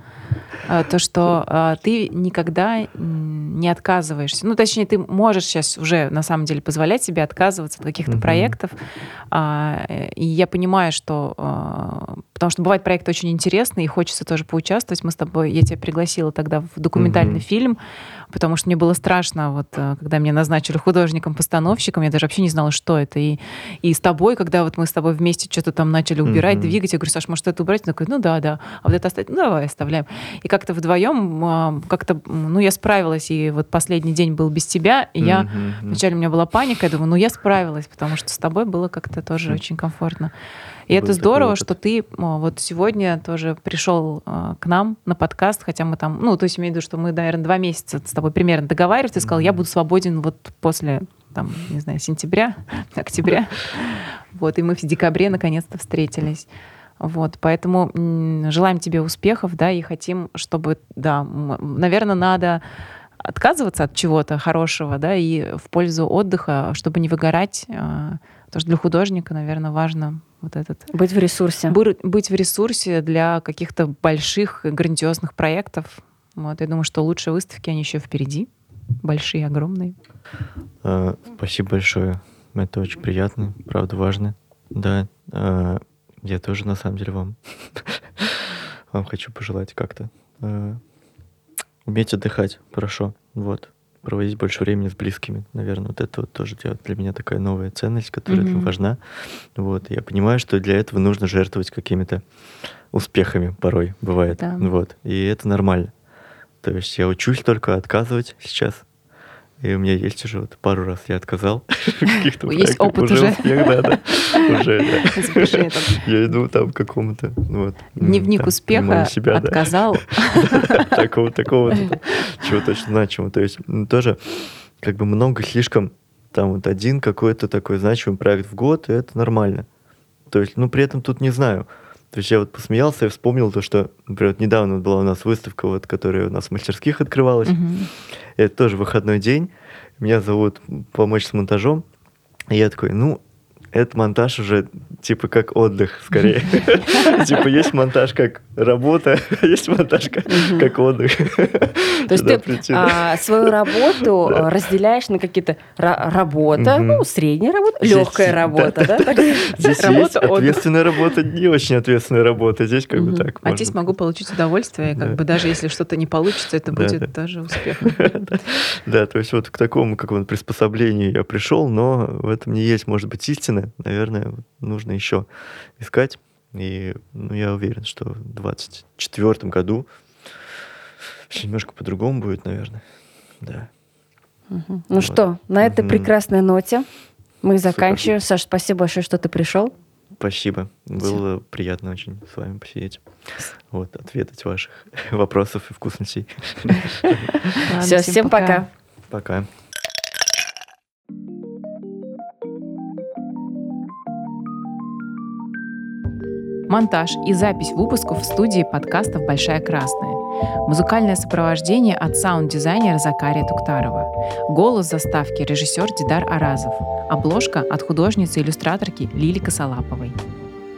а, то, что а, ты никогда не отказываешься. Ну, точнее, ты можешь сейчас уже, на самом деле, позволять себе отказываться от каких-то Мгм. проектов. А, э, И я понимаю, что... Потому что бывают проекты очень интересные, и хочется тоже поучаствовать. Мы с тобой, я тебя пригласила тогда в документальный Мгм. фильм, потому что мне было страшно, вот, э, когда меня назначили художником-постановщиком, я даже вообще не знала, что это. И, и с тобой, когда вот мы с тобой вместе что-то там начали убирать, Мгм. двигать, я говорю, Саш, может, это убрать? Он такой, ну да, да. А вот это оставить? Ну давай, оставляем. И как-то вдвоем, а, как-то, ну я справилась, и вот последний день был без тебя, и я Мгм. Вначале у меня была паника, я думаю, ну я справилась, потому что с тобой было как-то тоже Мгм. очень комфортно. И это здорово, что ты вот сегодня тоже пришел а, к нам на подкаст, хотя мы там, ну, то есть имею в виду, что мы, наверное, два месяца с тобой примерно договаривались. Ты сказал, я буду свободен вот после, там, не знаю, сентября, [laughs] октября. Вот, и мы в декабре наконец-то встретились. Вот, поэтому желаем тебе успехов, да, и хотим, чтобы, да, наверное, надо отказываться от чего-то хорошего, да, и в пользу отдыха, чтобы не выгорать, а, потому что для художника, наверное, важно вот этот Быть в ресурсе. Быть в ресурсе для каких-то больших грандиозных проектов. Вот, я думаю, что лучшие выставки, они еще впереди. Большие, огромные. А, Спасибо большое. Это очень приятно, правда важно. Да, а, я тоже на самом деле вам [laughs] вам хочу пожелать как-то а, уметь отдыхать хорошо, вот, проводить больше времени с близкими, наверное, вот это вот тоже для меня такая новая ценность, которая Мгм. важна, вот. Я понимаю, что для этого нужно жертвовать какими-то успехами порой бывает, Да. вот, и это нормально. То есть я учусь только отказывать сейчас. И у меня есть уже вот пару раз я отказал. [laughs] каких-то Есть опыт уже. успех, [laughs] да, да. Уже, [laughs] Я иду там к какому-то, ну Дневник успеха отказал. Такого, такого, чего-то очень значимого. То есть тоже как бы много слишком, там вот один какой-то такой значимый проект в год, и это нормально. То есть, ну, при этом тут не знаю. То есть я вот посмеялся и вспомнил то, что, например, вот недавно была у нас выставка, вот, которая у нас в мастерских открывалась. Мгм. Это тоже выходной день. Меня зовут помочь с монтажом. И я такой, ну, этот монтаж уже типа как отдых скорее. [laughs] [laughs] Типа есть монтаж как работа, [laughs] есть монтаж как как отдых. [laughs] То есть ты а, свою работу [laughs] Да. разделяешь на какие-то ра- работа, ну, средняя работа, Здесь- легкая работа, да? Здесь есть отдых. ответственная работа, не очень ответственная работа. Здесь как бы так. А можно. здесь могу получить удовольствие, как Да. бы даже если что-то не получится, это Да, будет да. тоже успех. Да, то есть вот к такому как бы приспособлению я пришел, но в этом не есть, может быть, истина. Наверное, нужно еще искать. И ну, я уверен, что в 2024 году все немножко по-другому будет, наверное. Да. Мгм. Ну Вот. что, на этой прекрасной ноте мы Супер. заканчиваем. Саш, спасибо большое, что ты пришел. Спасибо. Было приятно очень с вами посидеть. Вот, ответить ваших [laughs] вопросов и вкусностей. [laughs] Все, всем пока. Пока. Монтаж и запись выпусков в студии подкастов «Большая Красная». Музыкальное сопровождение от саунд-дизайнера Закария Туктарова. Голос заставки режиссер Дидар Аразов. Обложка от художницы-иллюстраторки Лили Косолаповой.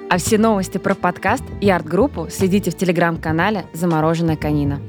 А все новости про подкаст и арт-группу следите в телеграм-канале «Замороженная конина».